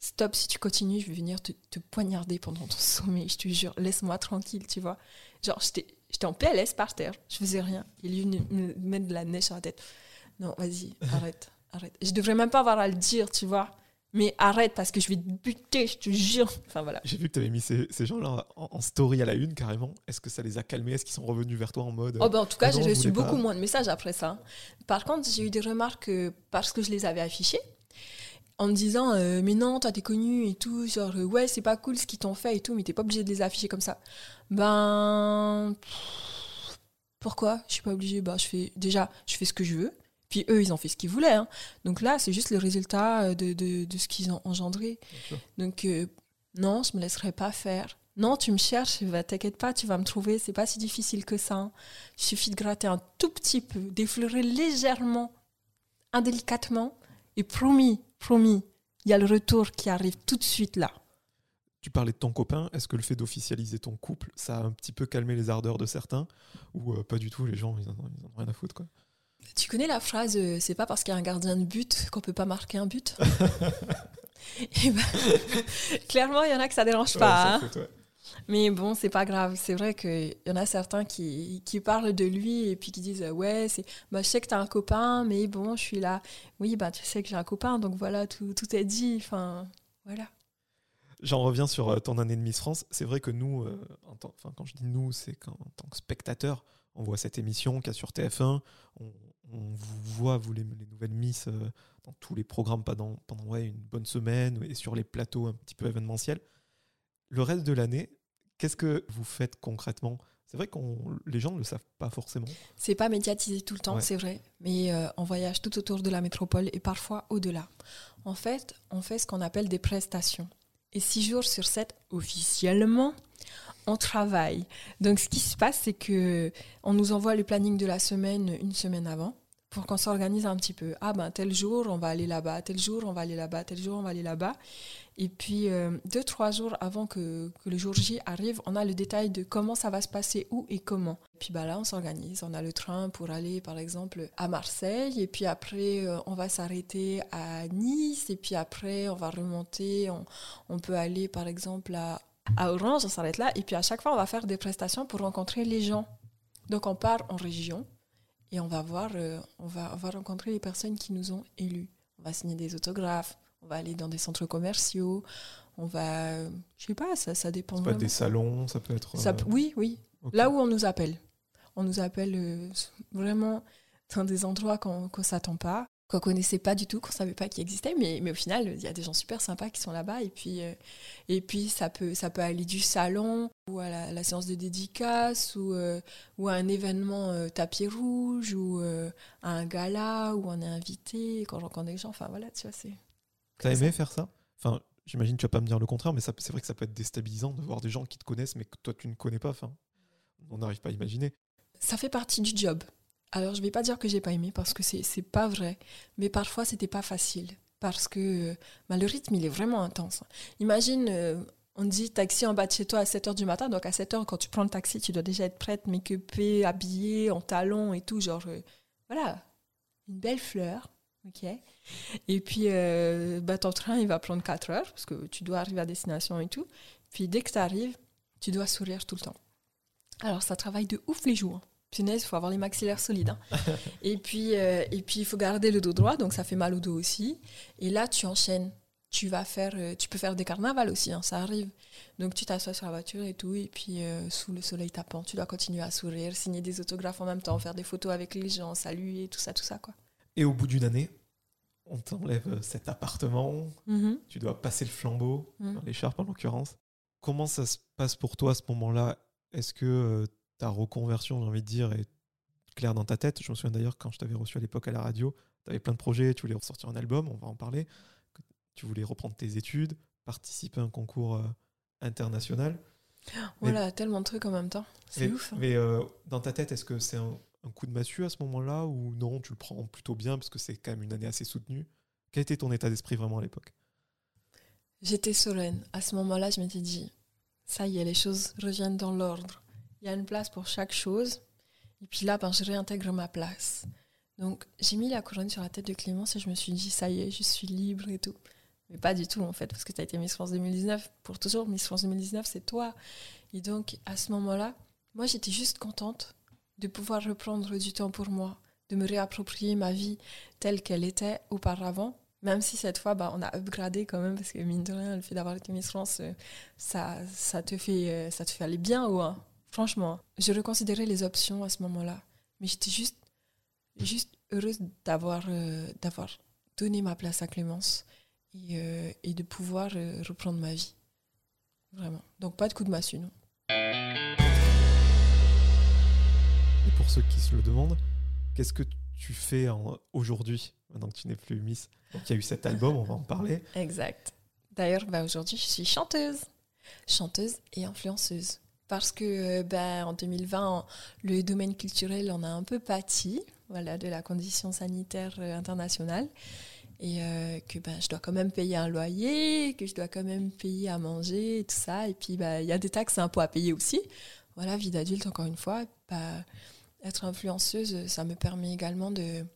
stop, si tu continues, je vais venir te, te poignarder pendant ton sommeil. Je te jure, laisse-moi tranquille, tu vois. Genre, j'étais en PLS par terre, je faisais rien. Il venu me mettre de la neige sur la tête. Non, vas-y, arrête, arrête. Je devrais même pas avoir à le dire, tu vois. Mais arrête parce que je vais te buter, je te jure. Enfin voilà. J'ai vu que tu avais mis ces, ces gens-là en, en story à la une carrément. Est-ce que ça les a calmés? Est-ce qu'ils sont revenus vers toi en mode. Oh ben, en tout cas, j'ai reçu beaucoup pas. moins de messages après ça. Par contre, j'ai eu des remarques euh, parce que je les avais affichées en me disant euh, mais non, toi t'es connu et tout, genre euh, ouais c'est pas cool ce qu'ils t'ont fait et tout, mais t'es pas obligé de les afficher comme ça. Ben pff, pourquoi? Je suis pas obligée. Bah je fais déjà je fais ce que je veux. Puis eux ils ont fait ce qu'ils voulaient. hein. Donc là c'est juste le résultat euh, de, de, de ce qu'ils ont engendré. Donc euh, non, je me laisserai pas faire. Non, tu me cherches, bah, t'inquiète pas, tu vas me trouver, c'est pas si difficile que ça. hein. Il suffit de gratter un tout petit peu, d'effleurer légèrement, indélicatement, et promis, promis, il y a le retour qui arrive tout de suite là. Tu parlais de ton copain, est-ce que le fait d'officialiser ton couple, ça a un petit peu calmé les ardeurs de certains Ou euh, pas du tout, les gens, ils en, ont, ils en ont rien à foutre quoi? Tu connais la phrase euh, c'est pas parce qu'il y a un gardien de but qu'on peut pas marquer un but? Eh ben, Clairement, il y en a que ça dérange Ouais, pas. ça hein. fout, ouais. Mais bon, c'est pas grave. C'est vrai qu'il y en a certains qui, qui parlent de lui et puis qui disent Ouais, bah, je sais que t'as un copain, mais bon, je suis là. Oui, bah, tu sais que j'ai un copain, donc voilà, tout, tout est dit. Enfin, voilà. J'en reviens sur euh, ton année de Miss France. C'est vrai que nous, euh, enfin, quand je dis nous, c'est qu'en en tant que spectateur, on voit cette émission qu'il y a sur TF1. On, vous voit, vous, les, les nouvelles Miss, euh, dans tous les programmes pendant, pendant ouais, une bonne semaine et sur les plateaux un petit peu événementiels. Le reste de l'année, qu'est-ce que vous faites concrètement? C'est vrai que les gens ne le savent pas forcément. C'est pas médiatisé tout le temps, Ouais. c'est vrai, mais euh, on voyage tout autour de la métropole et parfois au-delà. En fait, on fait ce qu'on appelle des prestations. Et six jours sur sept, officiellement, on travaille. Donc, ce qui se passe, c'est que on nous envoie le planning de la semaine une semaine avant pour qu'on s'organise un petit peu. Ah ben tel jour on va aller là-bas, tel jour on va aller là-bas, tel jour on va aller là-bas. Et puis euh, deux trois jours avant que, le jour J arrive, on a le détail de comment ça va se passer, où et comment. Et puis bah là on s'organise, on a le train pour aller par exemple à Marseille, et puis après euh, on va s'arrêter à Nice, et puis après on va remonter, on, on peut aller par exemple à, à Orange, on s'arrête là, et puis à chaque fois on va faire des prestations pour rencontrer les gens. Donc on part en région et on va voir, euh, on, va, on va rencontrer les personnes qui nous ont élus. On va signer des autographes, on va aller dans des centres commerciaux, on va, euh, je sais pas, ça, ça dépend Ça peut être des salons, ça peut être. Ça euh, oui, oui. Là où on nous appelle. On nous appelle euh, vraiment dans des endroits qu'on ne s'attend pas, qu'on connaissait pas du tout, qu'on savait pas qu'ils existaient, mais, mais au final, il y a des gens super sympas qui sont là-bas. Et puis, euh, et puis ça, peut, ça peut aller du salon ou à la, la séance de dédicace ou, euh, ou à un événement euh, tapis rouge ou à un gala où on est invité, quand rencontre des gens. Enfin voilà, tu vois, c'est. T'as aimé faire ça? Enfin, j'imagine que tu vas pas me dire le contraire, mais c'est vrai que ça peut être déstabilisant de voir des gens qui te connaissent, mais que toi tu ne connais pas. Enfin, on n'arrive pas à imaginer. ça fait partie du job. Alors, je vais pas dire que j'ai pas aimé parce que c'est c'est pas vrai, mais parfois c'était pas facile parce que euh, bah, le rythme il est vraiment intense. Imagine, euh, on dit taxi en bas de chez toi à 7h du matin, donc à 7h quand tu prends le taxi, tu dois déjà être prête, make-upée, habillée, en talons et tout, genre euh, voilà, une belle fleur, ok. Et puis bah, ton train il va prendre 4 heures parce que tu dois arriver à destination et tout. Puis dès que tu arrives, tu dois sourire tout le temps. Alors ça travaille de ouf les hein. Punaise, il faut avoir les maxillaires solides. hein. et puis, euh, et puis il faut garder le dos droit, donc ça fait mal au dos aussi. Et là, tu enchaînes. Tu vas faire, euh, tu peux faire des carnavals aussi, hein, ça arrive. Donc tu t'assois sur la voiture et tout, et puis euh, sous le soleil tapant, tu dois continuer à sourire, signer des autographes en même temps, faire des photos avec les gens, saluer, tout ça, tout ça quoi. Et au bout d'une année, on t'enlève cet appartement, Mhm. tu dois passer le flambeau, Mhm. enfin, l'écharpe en l'occurrence. Comment ça se passe pour toi à ce moment-là? Est-ce que ta reconversion, j'ai envie de dire, est claire dans ta tête Je me souviens d'ailleurs quand je t'avais reçu à l'époque à la radio, tu avais plein de projets, tu voulais ressortir un album, on va en parler, tu voulais reprendre tes études, participer à un concours euh, international. Voilà, tellement de trucs en même temps. C'est ouf. hein. Mais euh, dans ta tête, est-ce que c'est un, un coup de massue à ce moment-là ou non, tu le prends plutôt bien parce que c'est quand même une année assez soutenue? Quel était ton état d'esprit vraiment à l'époque? J'étais sereine. À ce moment-là, je m'étais dit, ça y est, les choses reviennent dans l'ordre. Il y a une place pour chaque chose. Et puis là, ben, je réintègre ma place. Donc, j'ai mis la couronne sur la tête de Clémence et je me suis dit, ça y est, je suis libre et tout. Mais pas du tout, en fait, parce que tu as été Miss France 2019. Pour toujours, Miss France 2019, c'est toi. Et donc, à ce moment-là, moi, j'étais juste contente de pouvoir reprendre du temps pour moi, de me réapproprier ma vie telle qu'elle était auparavant. Même si cette fois, bah, on a upgradé quand même, parce que mine de rien, le fait d'avoir été Miss France, euh, ça, ça, te fait, euh, ça te fait aller bien haut. hein. Franchement, je reconsidérais les options à ce moment-là. Mais j'étais juste, juste heureuse d'avoir euh, d'avoir donné ma place à Clémence et, euh, et de pouvoir euh, reprendre ma vie. Vraiment. Donc pas de coup de massue, non. Et pour ceux qui se le demandent, qu'est-ce que tu fais aujourd'hui, maintenant que tu n'es plus Miss? Donc il y a eu cet album, on va en parler. Exact. D'ailleurs, bah, aujourd'hui, je suis chanteuse. chanteuse et influenceuse. Parce que ben, en 2020, le domaine culturel en a un peu pâti voilà, de la condition sanitaire internationale et que ben, je dois quand même payer un loyer, que je dois quand même payer à manger et tout ça. Et puis, ben, il y a des taxes et impôts à payer aussi. Voilà, vie d'adulte, encore une fois. Être influenceuse, ça me permet également de,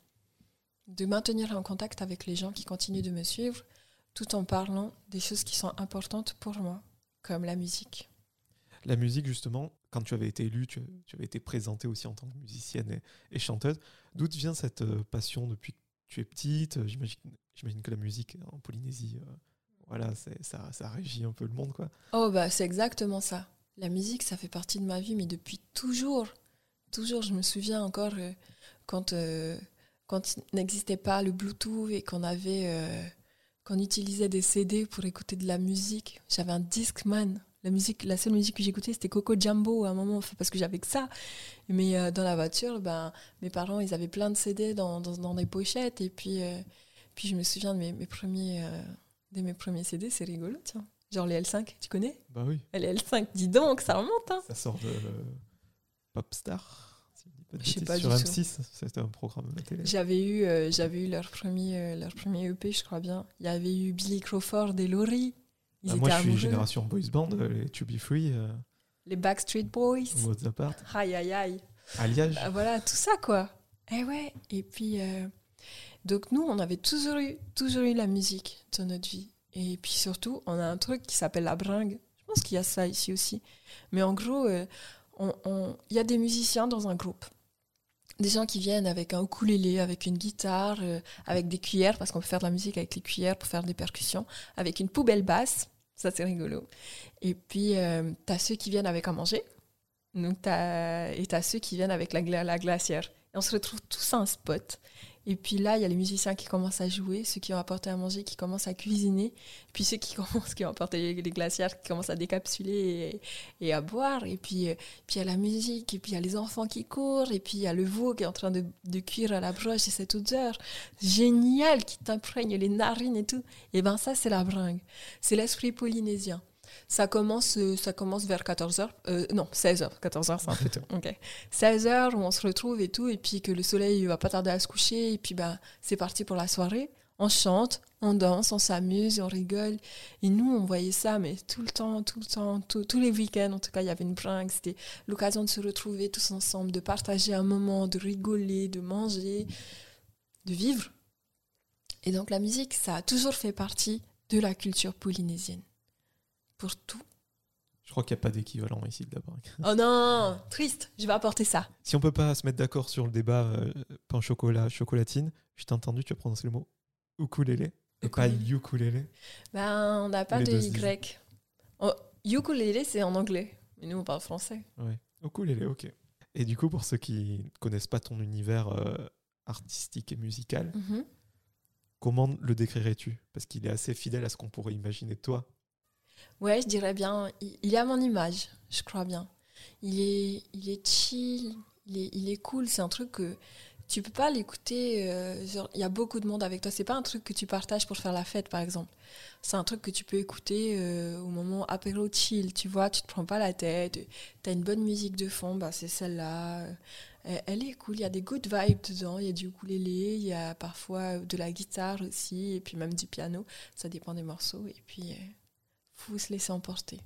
de maintenir en contact avec les gens qui continuent de me suivre, tout en parlant des choses qui sont importantes pour moi, comme la musique. La musique, justement, quand tu avais été élue, tu, avais été présentée aussi en tant que musicienne et, chanteuse. D'où vient cette euh, passion depuis que tu es petite? J'imagine que la musique en Polynésie, euh, voilà, ça, régit un peu le monde, quoi. Oh, bah, c'est exactement ça. La musique, ça fait partie de ma vie, mais depuis toujours. Toujours, je me souviens encore euh, quand quand il n'existait pas le Bluetooth et qu'on avait, euh, qu'on utilisait des CD pour écouter de la musique, j'avais un Discman. La musique, la seule musique que j'écoutais, c'était Coco Jumbo à un moment, parce que j'avais que ça. Mais euh, dans la voiture, ben, mes parents, ils avaient plein de CD dans, dans, des pochettes. Et puis, euh, puis je me souviens de mes, mes premiers, de mes premiers CD, c'est rigolo, tiens. Genre les L5, tu connais? Bah oui. Les L5, dis donc, ça remonte. Hein. Ça sort de Popstar je sais pas sur M6, c'était un programme de télé. J'avais eu, euh, j'avais eu leur premier, euh, leur premier EP, je crois bien. Il y avait eu Billy Crawford et Laurie. Ils ah, moi, je suis génération boys band, euh, les To Be Free. les Backstreet Boys. What's Apart. Aïe, aïe, aïe. Alliage. Bah, voilà, tout ça, quoi. Et eh ouais. Et puis, donc nous, on avait toujours eu, toujours eu la musique dans notre vie. Et puis surtout, on a un truc qui s'appelle la bringue. Je pense qu'il y a ça ici aussi. Mais en gros, il on, y a des musiciens dans un groupe des gens qui viennent avec un ukulélé, avec une guitare, euh, avec des cuillères, parce qu'on peut faire de la musique avec les cuillères pour faire des percussions, avec une poubelle basse, ça c'est rigolo. Et puis, euh, tu as ceux qui viennent avec à manger, donc as, et tu as ceux qui viennent avec la, la glacière. Et on se retrouve tous à un spot. Et puis là, il y a les musiciens qui commencent à jouer, ceux qui ont apporté à manger qui commencent à cuisiner, puis ceux qui commencent, qui ont apporté les glacières qui commencent à décapsuler et, à boire. Et puis, euh, puis il y a la musique, et puis il y a les enfants qui courent, et puis il y a le veau qui est en train de, cuire à la broche et cette odeur géniale qui t'imprègne les narines et tout. Et ben ça, c'est la bringue. C'est l'esprit polynésien. Ça commence, euh, ça commence vers 14h. Euh, non, 16h. 14h, c'est un peu tôt. 16h, où on se retrouve et tout, et puis que le soleil va pas tarder à se coucher, et puis bah, c'est parti pour la soirée. On chante, on danse, on s'amuse, on rigole. Et nous, on voyait ça, mais tout le temps, tout le temps, tous les week-ends, en tout cas, il y avait une bringue. C'était l'occasion de se retrouver tous ensemble, de partager un moment, de rigoler, de manger, de vivre. Et donc la musique, ça a toujours fait partie de la culture polynésienne pour tout. Je crois qu'il n'y a pas d'équivalent ici de la Oh non, triste, je vais apporter ça. Si on peut pas se mettre d'accord sur le débat euh, pain chocolat, chocolatine, je t'ai entendu, tu as prononcé le mot ukulélé et pas ukulélé. Ben, on n'a pas de Y. Oh, ukulélé, c'est en anglais, mais nous on parle français. Ouais, ukulélé, ok. Et du coup, pour ceux qui ne connaissent pas ton univers euh, artistique et musical, mhm. comment le décrirais-tu? Parce qu'il est assez fidèle à ce qu'on pourrait imaginer de toi Ouais, je dirais bien. Il, est à mon image, je crois bien. Il est, il est chill, il est, cool. C'est un truc que tu peux pas l'écouter. Euh, il y a beaucoup de monde avec toi. C'est pas un truc que tu partages pour faire la fête, par exemple. C'est un truc que tu peux écouter euh, au moment apéro chill. Tu vois, tu te prends pas la tête. Tu as une bonne musique de fond, bah, c'est celle-là. Elle est cool, il y a des good vibes dedans, il y a du ukulélé, il y a parfois de la guitare aussi, et puis même du piano, ça dépend des morceaux. Et puis, vous se laisser emporter.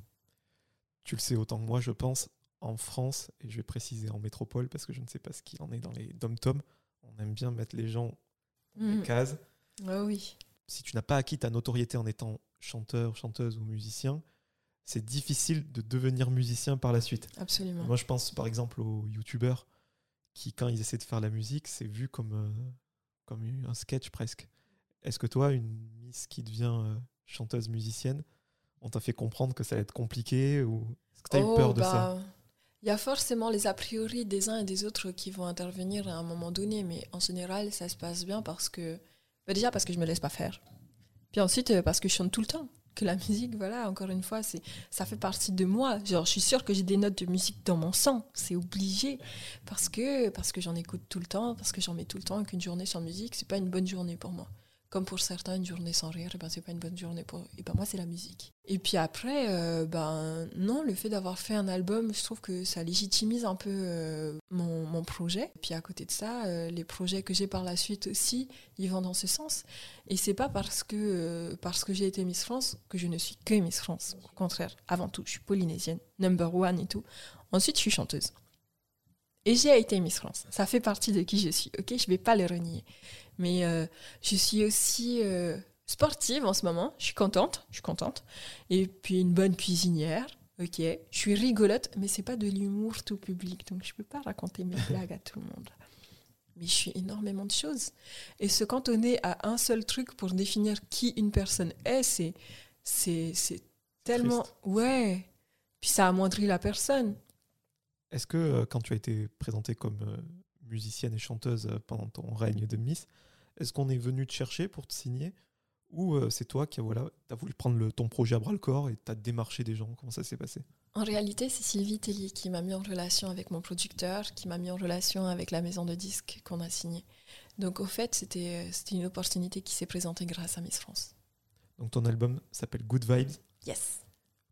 Tu le sais autant que moi, je pense, en France, et je vais préciser en métropole parce que je ne sais pas ce qu'il en est dans les dom-toms, on aime bien mettre les gens dans des mm. cases. oui. Si tu n'as pas acquis ta notoriété en étant chanteur, chanteuse ou musicien, c'est difficile de devenir musicien par la suite. Absolument. Moi, je pense par exemple aux youtubeurs qui, quand ils essaient de faire la musique, c'est vu comme, euh, comme un sketch presque. Est-ce que toi, une miss qui devient euh, chanteuse musicienne, on t'a fait comprendre que ça allait être compliqué ou est-ce que tu as eu oh, peur de ça bah, Il y a forcément les a priori des uns et des autres qui vont intervenir à un moment donné, mais en général, ça se passe bien parce que. Bah, déjà parce que je me laisse pas faire. Puis ensuite, euh, parce que je chante tout le temps. Que la musique, voilà, encore une fois, c'est ça fait partie de moi. Genre, je suis sûre que j'ai des notes de musique dans mon sang. C'est obligé. Parce que, parce que j'en écoute tout le temps, parce que j'en mets tout le temps, qu'une journée sans musique, c'est pas une bonne journée pour moi. Comme pour certains, une journée sans rire, eh ben, c'est pas une bonne journée. Et ben, moi, c'est la musique. Et puis après, euh, ben, non, le fait d'avoir fait un album, je trouve que ça légitimise un peu euh, mon, mon, projet. Et puis à côté de ça, euh, les projets que j'ai par la suite aussi, ils vont dans ce sens. Et c'est pas parce que, parce que j'ai été Miss France que je ne suis que Miss France. Au contraire, avant tout, je suis polynésienne, number one et tout. Ensuite, je suis chanteuse. Et j'ai été Miss France. Ça fait partie de qui je suis. Ok, je vais pas le renier. Mais euh, je suis aussi euh, sportive en ce moment. Je suis contente. Je suis contente. Et puis une bonne cuisinière. Ok. Je suis rigolote, mais c'est pas de l'humour tout public. Donc je peux pas raconter mes blagues à tout le monde. Mais je suis énormément de choses. Et se cantonner à un seul truc pour définir qui une personne est, c'est c'est c'est tellement Triste. ouais. Puis ça amoindrit la personne. Est-ce que euh, quand tu as été présentée comme musicienne et chanteuse pendant ton règne de Miss, est-ce qu'on est venu te chercher pour te signer ou euh, c'est toi qui voilà, as voulu prendre le, ton projet à bras le corps et t'as démarché des gens? Comment ça s'est passé? En réalité, c'est Sylvie Tellier qui m'a mis en relation avec mon producteur, qui m'a mis en relation avec la maison de disques qu'on a signée. Donc au fait, c'était c'était une opportunité qui s'est présentée grâce à Miss France. Donc ton album s'appelle Good Vibes, Yes,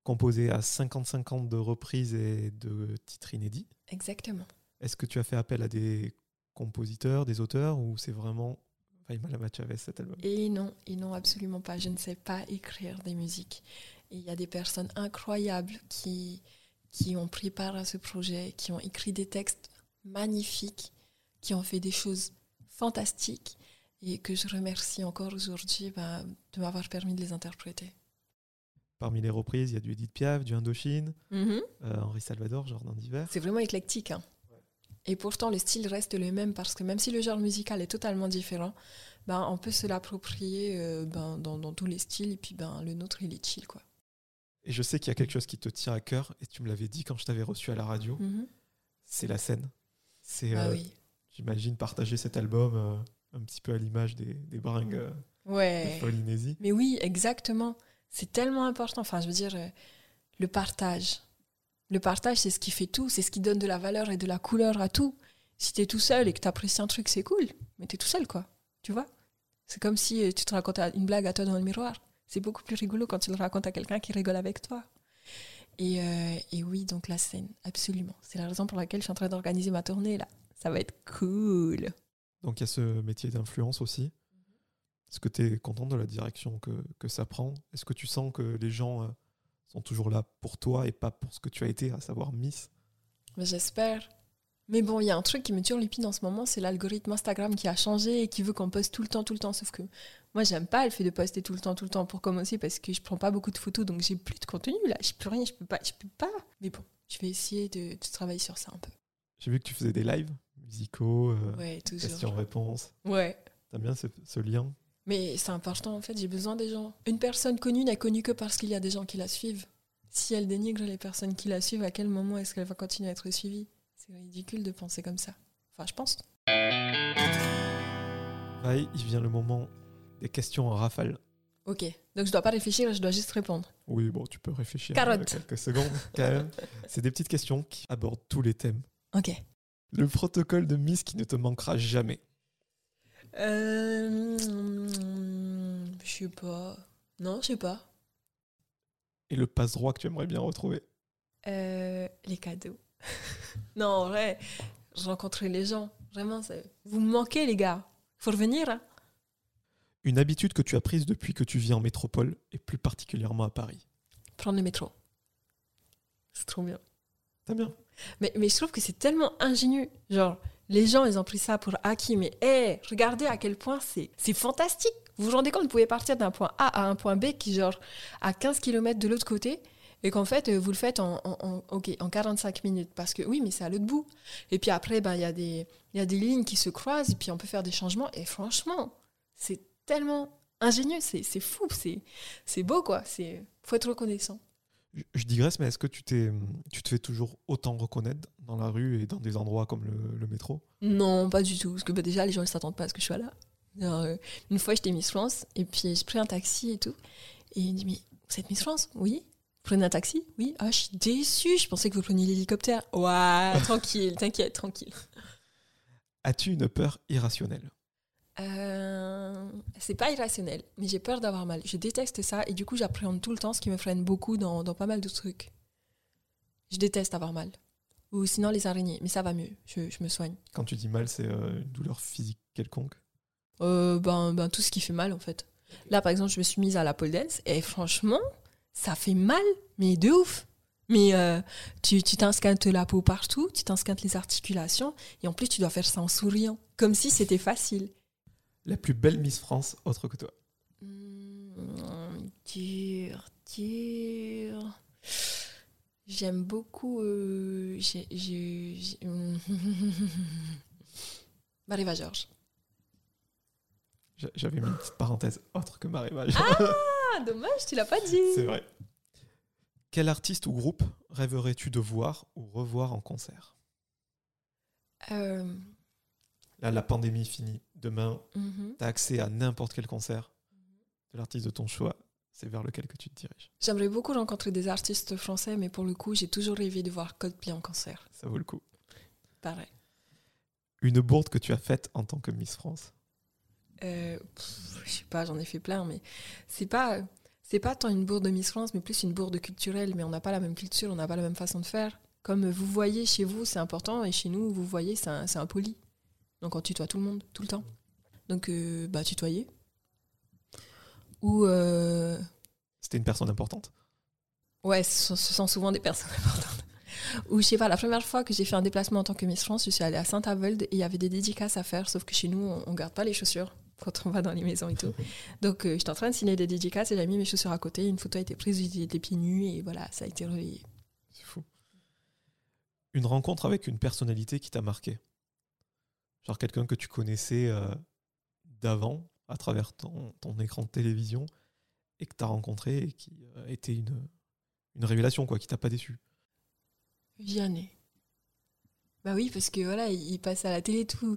composé à 50-50 de reprises et de titres inédits. exactement. Est-ce que tu as fait appel à des compositeurs, des auteurs ou c'est vraiment Faïma Lama Chavez cet album Et non, et non, absolument pas. Je ne sais pas écrire des musiques. Et il y a des personnes incroyables qui, qui ont pris part à ce projet, qui ont écrit des textes magnifiques, qui ont fait des choses fantastiques et que je remercie encore aujourd'hui bah, de m'avoir permis de les interpréter. Parmi les reprises, il y a du Edith Piaf, du Indochine, euh, Henri Salvador, Jardin d'hiver. C'est vraiment éclectique. hein. Et pourtant, le style reste le même parce que même si le genre musical est totalement différent, ben, on peut se l'approprier euh, ben, dans, dans tous les styles. Et puis, ben, le nôtre, il est chill. Quoi. Et je sais qu'il y a quelque chose qui te tient à cœur, et tu me l'avais dit quand je t'avais reçu à la radio, Mhm. c'est la scène. C'est, Ah euh, oui. j'imagine, partager cet album euh, un petit peu à l'image des, des bringues Ouais. de Polynésie. Mais oui, exactement. C'est tellement important. Enfin, je veux dire, le partage. Le partage, c'est ce qui fait tout. C'est ce qui donne de la valeur et de la couleur à tout. Si t'es tout seul et que t'apprécies un truc, c'est cool. Mais t'es tout seul, quoi. Tu vois? C'est comme si euh, tu te racontes une blague à toi dans le miroir. C'est beaucoup plus rigolo quand tu le racontes à quelqu'un qui rigole avec toi. Et, euh, et oui, donc la scène, absolument. C'est la raison pour laquelle je suis en train d'organiser ma tournée, là. Ça va être cool. Donc il y a ce métier d'influence aussi. Est-ce que tu es contente de la direction que, que ça prend? Est-ce que tu sens que les gens euh, sont toujours là pour toi et pas pour ce que tu as été, à savoir Miss J'espère. Mais bon, il y a un truc qui me turlupine en ce moment, c'est l'algorithme Instagram qui a changé et qui veut qu'on poste tout le temps, tout le temps. Sauf que moi, j'aime pas le fait de poster tout le temps, tout le temps pour commencer parce que je prends pas beaucoup de photos, donc j'ai plus de contenu là. J'ai plus rien, je peux pas, je peux pas. Mais bon, je vais essayer de, de travailler sur ça un peu. J'ai vu que tu faisais des lives musicaux, euh, Ouais, questions-réponses. Ouais. T'aimes bien ce, ce lien? Mais c'est important en fait, j'ai besoin des gens. Une personne connue n'est connue que parce qu'il y a des gens qui la suivent. Si elle dénigre les personnes qui la suivent, à quel moment est-ce qu'elle va continuer à être suivie? C'est ridicule de penser comme ça. Enfin, je pense. Ouais, il vient le moment des questions en rafale. Ok. Donc je dois pas réfléchir, je dois juste répondre. Oui, bon, tu peux réfléchir Carotte. euh, quelques secondes quand même. C'est des petites questions qui abordent tous les thèmes. Ok. Le protocole de Miss qui ne te manquera jamais. Euh, je sais pas. Non, je sais pas. Et le passe-droit que tu aimerais bien retrouver. Euh, les cadeaux. non, en vrai, rencontrer les gens. Vraiment, vous me manquez, les gars. Faut revenir. hein. Une habitude que tu as prise depuis que tu vis en métropole et plus particulièrement à Paris. Prendre le métro. C'est trop bien. T'as bien? Mais, mais je trouve que c'est tellement ingénieux. Genre, les gens, ils ont pris ça pour acquis. Mais hé, regardez à quel point c'est fantastique. Vous vous rendez compte, vous pouvez partir d'un point A à un point B qui, genre, à 15 km de l'autre côté. Et qu'en fait, vous le faites en, en, en- ok, en 45 minutes. Parce que oui, mais c'est à l'autre bout. Et puis après, ben, il y, a des- y a des lignes qui se croisent. Et puis on peut faire des changements. Et franchement, c'est tellement ingénieux. C'est fou. C'est beau, quoi. Il faut être reconnaissant. Je, digresse, mais est-ce que tu, t'es, tu te fais toujours autant reconnaître dans la rue et dans des endroits comme le, le métro? Non, pas du tout. Parce que bah, déjà, les gens ne s'attendent pas à ce que je sois là. Alors, euh, une fois, j'étais Miss France, et puis j'ai pris un taxi et tout. Et il me dit Mais vous êtes Miss France? Oui. Vous prenez un taxi? Oui. Ah, je suis déçue. Je pensais que vous preniez l'hélicoptère. Ouais, tranquille, t'inquiète, tranquille. As-tu une peur irrationnelle? Euh, c'est pas irrationnel, mais j'ai peur d'avoir mal. Je déteste ça et du coup j'appréhende tout le temps, ce qui me freine beaucoup dans, dans pas mal de trucs. Je déteste avoir mal. Ou sinon les araignées, mais ça va mieux, je, je me soigne. Quand tu dis mal, c'est euh, une douleur physique quelconque? Euh, ben, ben tout ce qui fait mal en fait. Là par exemple je me suis mise à la pole dance et franchement ça fait mal, mais de ouf. Mais euh, tu tu t'insquintes la peau partout, tu t'insquintes les articulations et en plus tu dois faire ça en souriant, comme si c'était facile. La plus belle Miss France autre que toi. Hmm, dur, dur. J'aime beaucoup. euh, j'ai- j'ai- j'ai- Mariva Georges. J'a- J'avais mis une petite parenthèse autre que Maréva. Ah, dommage, tu l'as pas dit. c'est vrai. Quel artiste ou groupe rêverais-tu de voir ou revoir en concert? Euh, Là, la pandémie finit. Demain, mhm. tu as accès à n'importe quel concert de l'artiste de ton choix. C'est vers lequel que tu te diriges. J'aimerais beaucoup rencontrer des artistes français, mais pour le coup, j'ai toujours rêvé de voir Coldplay en concert. Ça vaut le coup. Pareil. Une bourde que tu as faite en tant que Miss France. Euh, pff, je sais pas, j'en ai fait plein, mais c'est pas, c'est pas tant une bourde de Miss France, mais plus une bourde culturelle. Mais on n'a pas la même culture, on n'a pas la même façon de faire. Comme vous voyez chez vous, c'est important, et chez nous, vous voyez, c'est un- c'est impoli. Donc on tutoie tout le monde, tout le temps. Donc, euh, bah, tutoyer. Ou, euh, C'était une personne importante. ouais, ce sont, souvent des personnes importantes. Ou, je sais pas, la première fois que j'ai fait un déplacement en tant que Miss France, je suis allée à Saint-Avold et il y avait des dédicaces à faire, sauf que chez nous, on, on garde pas les chaussures quand on va dans les maisons et tout. Donc, euh, j'étais en train de signer des dédicaces et j'ai mis mes chaussures à côté. Une photo a été prise, j'étais pieds nus et voilà, ça a été relayé. C'est fou. Une rencontre avec une personnalité qui t'a marqué? Genre quelqu'un que tu connaissais euh, d'avant, à travers ton, ton écran de télévision, et que tu as rencontré et qui euh, était une, une révélation, quoi, qui t'a pas déçu. Vianney. Bah oui, parce que voilà, il passe à la télé tout.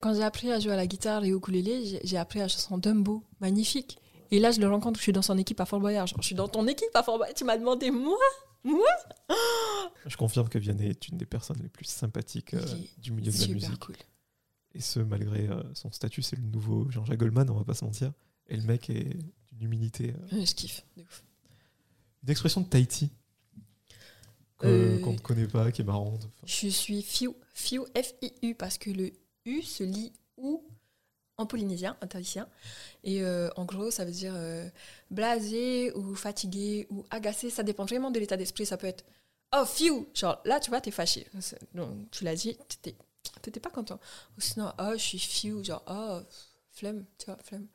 Quand j'ai appris à jouer à la guitare et au ukulélé, j'ai- appris la chanson Dumbo, magnifique. Et là, je le rencontre, je suis dans son équipe à Fort Boyard. Genre, je suis dans ton équipe à Fort Boyard. Tu m'as demandé, moi? Moi? Je confirme que Vianney est une des personnes les plus sympathiques euh, du milieu de la Super musique. cool. Et ce, malgré euh, son statut, c'est le nouveau Jean-Jacques Goldman, on va pas se mentir. Et le mec est d'une humilité. euh. Ouais, Je kiffe, de ouf. Une expression de Tahiti Euh, qu'on ne connaît pas, qui est marrante. Enfin, Je suis Fiu, Fiu, F-I-U, parce que le U se lit ou en polynésien, en tahitien. Et euh, en gros, ça veut dire euh, blasé ou fatigué ou agacé. Ça dépend vraiment de l'état d'esprit. Ça peut être oh, Fiu Genre là, tu vois, t'es fâché. Donc, tu l'as dit, t'étais t'étais pas content. Ou sinon, oh, je suis Fiu, genre oh, flemme, tu vois, flemme.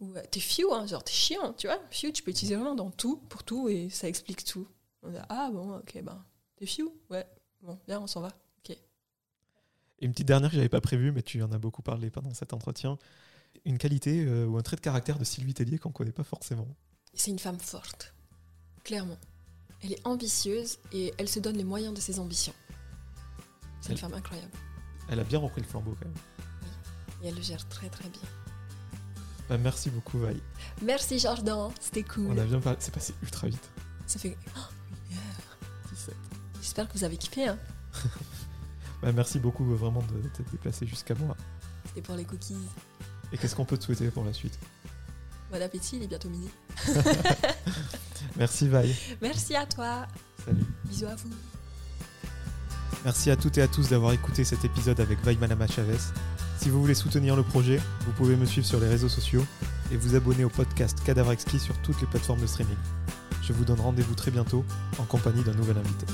Ou euh, t'es Fiu, hein, genre t'es chiant, tu vois. Fiu, tu peux utiliser vraiment dans tout, pour tout, et ça explique tout. On dit, ah bon, ok, ben, t'es Fiu Ouais, bon, bien, on s'en va. Et une petite dernière que j'avais pas prévue, mais tu en as beaucoup parlé pendant cet entretien. Une qualité euh, ou un trait de caractère de Sylvie Tellier qu'on connaît pas forcément. C'est une femme forte, clairement. Elle est ambitieuse et elle se donne les moyens de ses ambitions. C'est une Elle- femme incroyable. Elle a bien repris le flambeau quand même. Et elle le gère très très bien. Bah, merci beaucoup, Vaille. Merci Jordan, c'était cool. On a bien parlé. C'est passé ultra vite. Ça fait. Oh, une heure. 17. J'espère que vous avez kiffé. Hein. Bah, merci beaucoup euh, vraiment de t'être déplacé jusqu'à moi. C'était pour les cookies. Et qu'est-ce qu'on peut te souhaiter pour la suite? Bon appétit, il est bientôt midi. Merci, Vaille. Merci à toi. Salut. Bisous à vous. Merci à toutes et à tous d'avoir écouté cet épisode avec Vaille Manama Chavez. Si vous voulez soutenir le projet, vous pouvez me suivre sur les réseaux sociaux et vous abonner au podcast Cadavre Exquis sur toutes les plateformes de streaming. Je vous donne rendez-vous très bientôt en compagnie d'un nouvel invité.